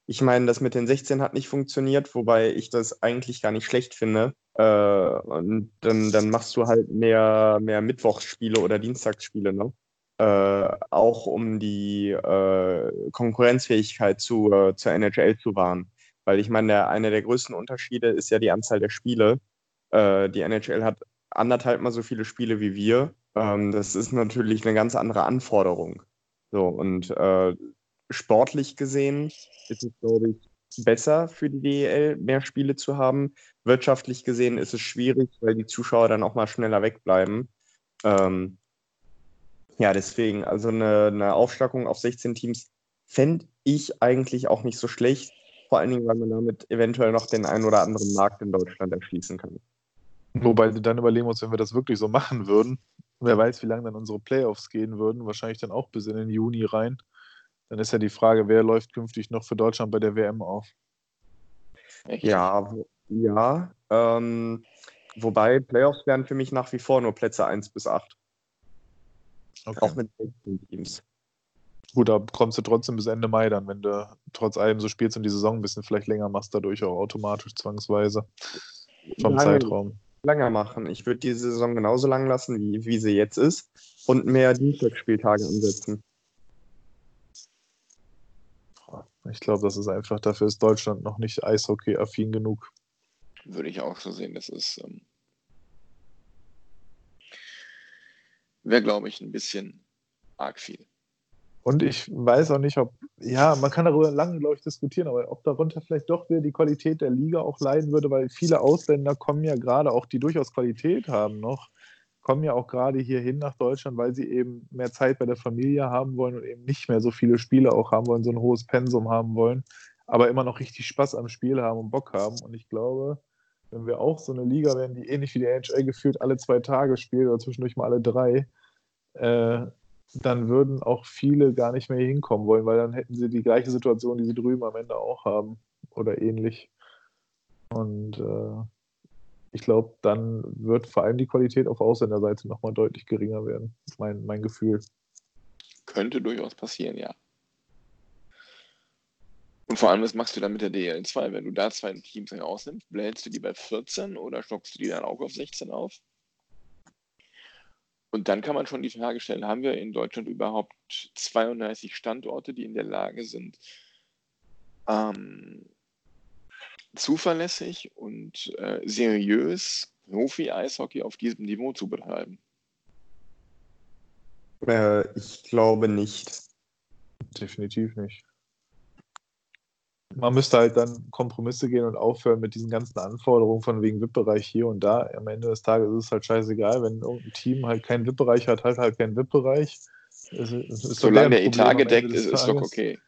ich meine, das mit den 16 hat nicht funktioniert, wobei ich das eigentlich gar nicht schlecht finde. Äh, und dann, dann machst du halt mehr, mehr Mittwochsspiele oder Dienstagsspiele, ne? Äh, auch um die äh, Konkurrenzfähigkeit zu, äh, zur NHL zu wahren. Weil ich meine, der, einer der größten Unterschiede ist ja die Anzahl der Spiele. Äh, die NHL hat anderthalb mal so viele Spiele wie wir. Ähm, das ist natürlich eine ganz andere Anforderung. So, und äh, sportlich gesehen ist es, glaube ich, besser für die DEL, mehr Spiele zu haben. Wirtschaftlich gesehen ist es schwierig, weil die Zuschauer dann auch mal schneller wegbleiben. Ähm, ja, deswegen, also eine, eine Aufstockung auf 16 Teams fände ich eigentlich auch nicht so schlecht. Vor allen Dingen, weil man damit eventuell noch den einen oder anderen Markt in Deutschland erschließen kann.
Wobei dann überlegen musst, wenn wir das wirklich so machen würden, wer weiß, wie lange dann unsere Playoffs gehen würden, wahrscheinlich dann auch bis in den Juni rein. Dann ist ja die Frage, wer läuft künftig noch für Deutschland bei der WM auf?
Echt?
Ja, ja. Ähm, wobei Playoffs wären für mich nach wie vor nur Plätze 1 bis 8.
Okay.
Auch mit 16 Teams.
Gut, da kommst du trotzdem bis Ende Mai dann, wenn du trotz allem so spielst und die Saison ein bisschen vielleicht länger machst, dadurch auch automatisch zwangsweise vom
Lange-
Zeitraum.
Länger machen. Ich würde die Saison genauso lang lassen, wie, wie sie jetzt ist. Und mehr Dienstagsspieltage ansetzen.
Ich glaube, das ist einfach, dafür ist Deutschland noch nicht Eishockey-affin genug.
Würde ich auch so sehen. Das ist. Ähm, Wäre, glaube ich, ein bisschen arg viel.
Und ich weiß auch nicht, ob, ja, man kann darüber lange, glaube ich, diskutieren, aber ob darunter vielleicht doch wieder die Qualität der Liga auch leiden würde, weil viele Ausländer kommen ja gerade, auch die durchaus Qualität haben noch, kommen ja auch gerade hierhin nach Deutschland, weil sie eben mehr Zeit bei der Familie haben wollen und eben nicht mehr so viele Spiele auch haben wollen, so ein hohes Pensum haben wollen, aber immer noch richtig Spaß am Spiel haben und Bock haben. Und ich glaube, wenn wir auch so eine Liga werden, die ähnlich wie die NHL gefühlt alle zwei Tage spielt oder zwischendurch mal alle drei, äh, dann würden auch viele gar nicht mehr hinkommen wollen, weil dann hätten sie die gleiche Situation, die sie drüben am Ende auch haben oder ähnlich. Und äh, ich glaube, dann wird vor allem die Qualität auf Ausländerseite nochmal deutlich geringer werden. Mein, mein Gefühl.
Könnte durchaus passieren, ja. Und vor allem, was machst du dann mit der DL2? Wenn du da zwei Teams rausnimmst, blähst du die bei 14 oder stockst du die dann auch auf 16 auf? Und dann kann man schon die Frage stellen, haben wir in Deutschland überhaupt 32 Standorte, die in der Lage sind, ähm, zuverlässig und äh, seriös Profi-Eishockey auf diesem Niveau zu betreiben?
Äh, ich glaube nicht.
Definitiv nicht. Man müsste halt dann Kompromisse gehen und aufhören mit diesen ganzen Anforderungen von wegen VIP-Bereich hier und da. Am Ende des Tages ist es halt scheißegal, wenn irgendein Team halt keinen VIP-Bereich hat, halt halt keinen VIP-Bereich. Doch
Solange der Etat gedeckt ist, ist doch okay.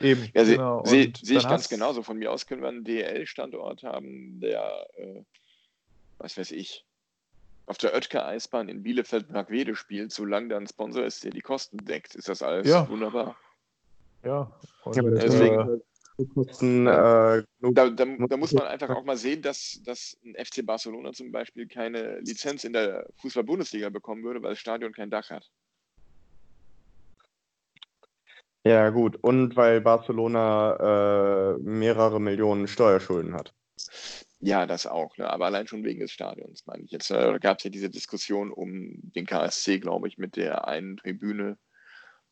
Eben,
Ja, sehe
genau.
seh,
Und
seh ich ganz
hast-
genauso. Von mir aus können wir einen DL-Standort haben, der, äh, was weiß ich, auf der Oetker-Eisbahn in Bielefeld-Bragwede spielt, solange da ein Sponsor ist, der die Kosten deckt, ist das alles
Ja.
wunderbar.
Ja, und,
Ja,
das-
äh,
Kosten, äh,
Da, da, da muss man einfach auch mal sehen, dass, dass ein FC Barcelona zum Beispiel keine Lizenz in der Fußball-Bundesliga bekommen würde, weil das Stadion kein Dach hat.
Ja, gut. Und weil Barcelona äh, mehrere Millionen Steuerschulden hat.
Ja, das auch, ne? aber allein schon wegen des Stadions, meine ich jetzt. äh, Da gab es ja diese Diskussion um den KSC, glaube ich, mit der einen Tribüne,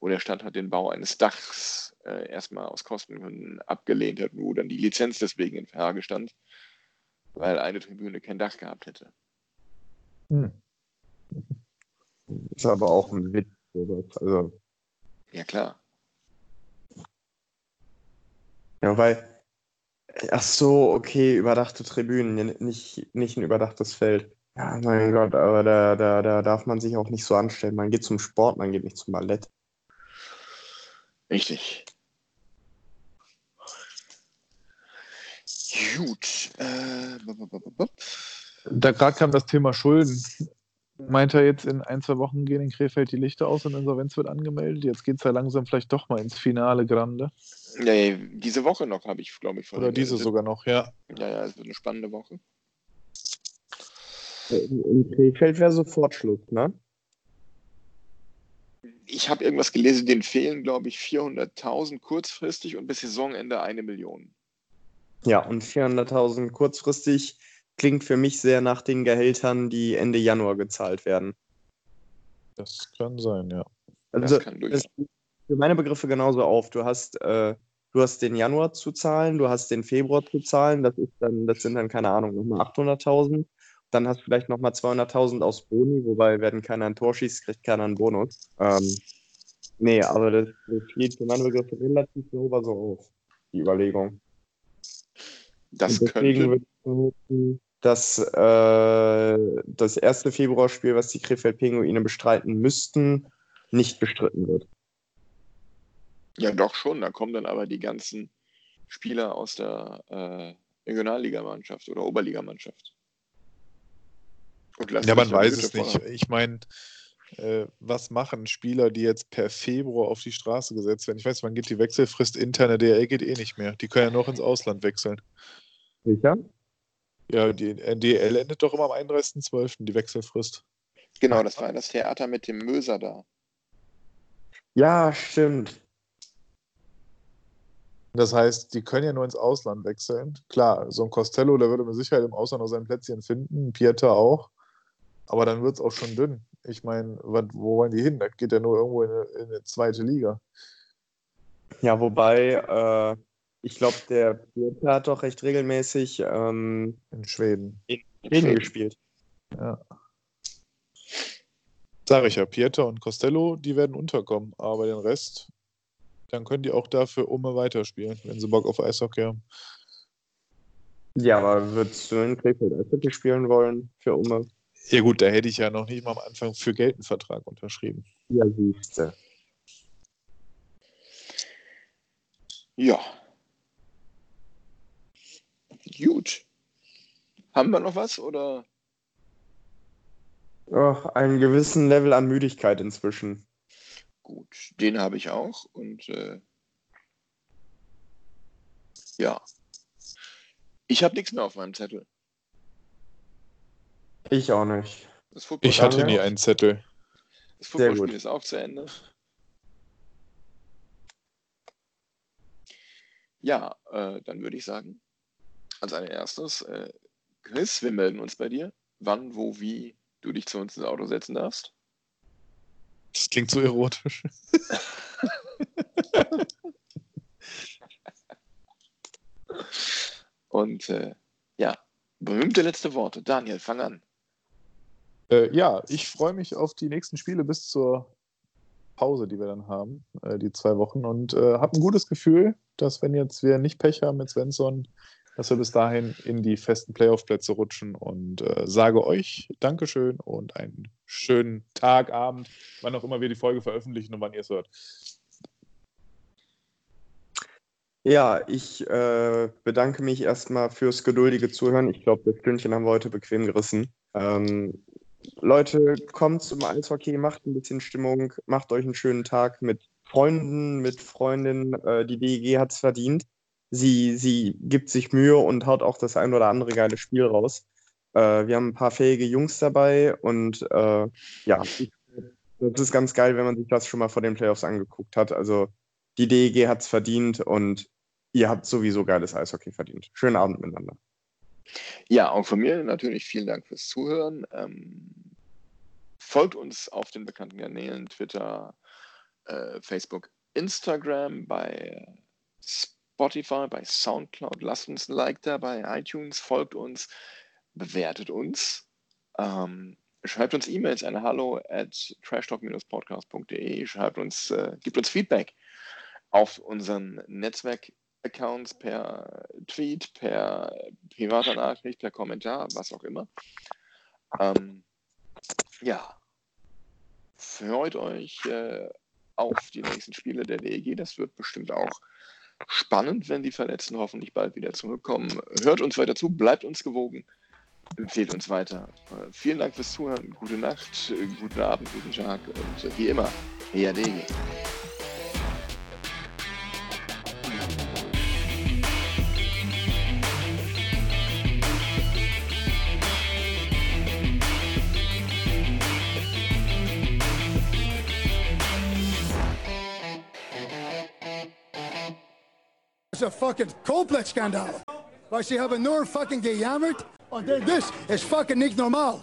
wo der Stadtrat den Bau eines Dachs äh, erstmal aus Kostengründen abgelehnt hat, wo dann die Lizenz deswegen in Frage stand, weil eine Tribüne kein Dach gehabt hätte.
hm.
Ist aber auch ein Witz. Also,
Ja, klar.
Ja, weil Ach so, okay, überdachte Tribünen, nicht, nicht ein überdachtes Feld. Ja, mein Gott, aber da, da, da darf man sich auch nicht so anstellen. Man geht zum Sport, man geht nicht zum Ballett.
Richtig. Gut. Äh.
Da gerade kam das Thema Schulden. Meint er jetzt, in ein, zwei Wochen gehen in Krefeld die Lichter aus und Insolvenz wird angemeldet? Jetzt geht es ja langsam vielleicht doch mal ins Finale Grande.
Nee, diese Woche noch habe ich, glaube ich, von
Oder diese sogar noch, ja.
Ja, ja, es wird eine spannende Woche.
In Krefeld wäre sofort Schluss, ne?
Ich habe irgendwas gelesen, denen fehlen, glaube ich, 400.000 kurzfristig und bis Saisonende eine Million.
Ja, und 400.000 kurzfristig klingt für mich sehr nach den Gehältern, die Ende Januar gezahlt werden.
Das kann sein, ja.
Also,
das kann durchaus.
das geht für meine Begriffe genauso auf. Du hast, äh, du hast den Januar zu zahlen, du hast den Februar zu zahlen, das ist dann, das sind dann, keine Ahnung, nochmal 800.000. Dann hast du vielleicht nochmal 200.000 aus Boni, wobei, wenn keiner ein Tor schießt, kriegt keiner einen Bonus. Ähm, nee, aber das, das geht für meine Begriffe relativ sauber so auf, die Überlegung.
Das könnte.
würde ich dass äh, das erste Februarspiel, was die Krefeld-Pinguine bestreiten müssten, nicht bestritten wird.
Ja, doch schon. Da kommen dann aber die ganzen Spieler aus der äh, Regionalligamannschaft oder Oberligamannschaft. Und
Ja, man weiß es nicht.
vorher-
Ich meine, äh, was machen Spieler, die jetzt per Februar auf die Straße gesetzt werden? Ich weiß, wann geht die Wechselfrist? Interne DL geht eh nicht mehr. Die können ja noch ins Ausland wechseln.
Sicher?
Ja, die DL endet doch immer am 31.12., die Wechselfrist.
Genau, das war das Theater mit dem Möser da.
Ja, stimmt.
Das heißt, die können ja nur ins Ausland wechseln. Klar, so ein Costello, der würde mit Sicherheit im Ausland noch sein Plätzchen finden, ein Pieter auch. Aber dann wird es auch schon dünn. Ich meine, wo wollen die hin? Das geht ja nur irgendwo in eine, in eine zweite Liga.
Ja, wobei, äh, ich glaube, der Pieter hat doch recht regelmäßig ähm,
In Schweden.
Schweden gespielt.
Sag ich ja, Pieter und Costello, die werden unterkommen. Aber den Rest, dann können die auch dafür Umme weiterspielen, wenn sie Bock auf Eishockey haben.
Ja, aber würdest du in Krefeld Eishockey spielen wollen für Umme?
Ja gut, da hätte ich ja noch nicht mal am Anfang für Geld einen Vertrag unterschrieben.
Ja, siehste.
Ja. Gut. Haben wir noch was oder?
Ach, einen gewissen Level an Müdigkeit inzwischen.
Gut, den habe ich auch und äh, ja. Ich habe nichts mehr auf meinem Zettel.
Ich auch nicht.
Ich hatte nie einen Zettel.
Das
gut.
ist auch zu Ende. Ja, äh, dann würde ich sagen, als allererstes, äh, Chris, wir melden uns bei dir. Wann, wo, wie du dich zu uns ins Auto setzen darfst.
Das klingt so erotisch.
Und äh, ja, berühmte letzte Worte. Daniel, fang an.
Äh, ja, ich freue mich auf die nächsten Spiele bis zur Pause, die wir dann haben, äh, die zwei Wochen. Und äh, habe ein gutes Gefühl, dass wenn jetzt wir nicht Pech haben mit Svensson, dass wir bis dahin in die festen Playoff-Plätze rutschen. Und äh, sage euch Dankeschön und einen schönen Tag, Abend, wann auch immer wir die Folge veröffentlichen und wann ihr es hört.
Ja, ich äh, bedanke mich erstmal fürs geduldige Zuhören. Ich glaube, das Stündchen haben wir heute bequem gerissen. Ähm, Leute, kommt zum Eishockey, macht ein bisschen Stimmung, macht euch einen schönen Tag mit Freunden, mit Freundinnen. Äh, die DEG hat es verdient. Sie, sie gibt sich Mühe und haut auch das ein oder andere geile Spiel raus. Äh, wir haben ein paar fähige Jungs dabei und äh, ja, das ist ganz geil, wenn man sich das schon mal vor den Playoffs angeguckt hat. Also die DEG hat es verdient und ihr habt sowieso geiles Eishockey verdient. Schönen Abend miteinander.
Ja, auch von mir natürlich vielen Dank fürs Zuhören. Ähm, folgt uns auf den bekannten Kanälen Twitter, äh, Facebook, Instagram, bei Spotify, bei Soundcloud. Lasst uns ein Like da bei iTunes, folgt uns, bewertet uns. Ähm, schreibt uns E-Mails an hallo at trashtalk-podcast.de. Schreibt uns, äh, gibt uns Feedback auf unseren Netzwerk Accounts, per Tweet, per privater Nachricht, per Kommentar, was auch immer. Ähm, ja, freut euch äh, auf die nächsten Spiele der DEG. Das wird bestimmt auch spannend, wenn die Verletzten hoffentlich bald wieder zurückkommen. Hört uns weiter zu, bleibt uns gewogen, empfehlt uns weiter. Vielen Dank fürs Zuhören. Gute Nacht, äh, guten Abend, guten Tag und äh, wie immer, Hea DEG.
Een fucking complex schandaal. Waar ze hebben nur fucking gejammerd. En oh, dit is fucking niet normaal.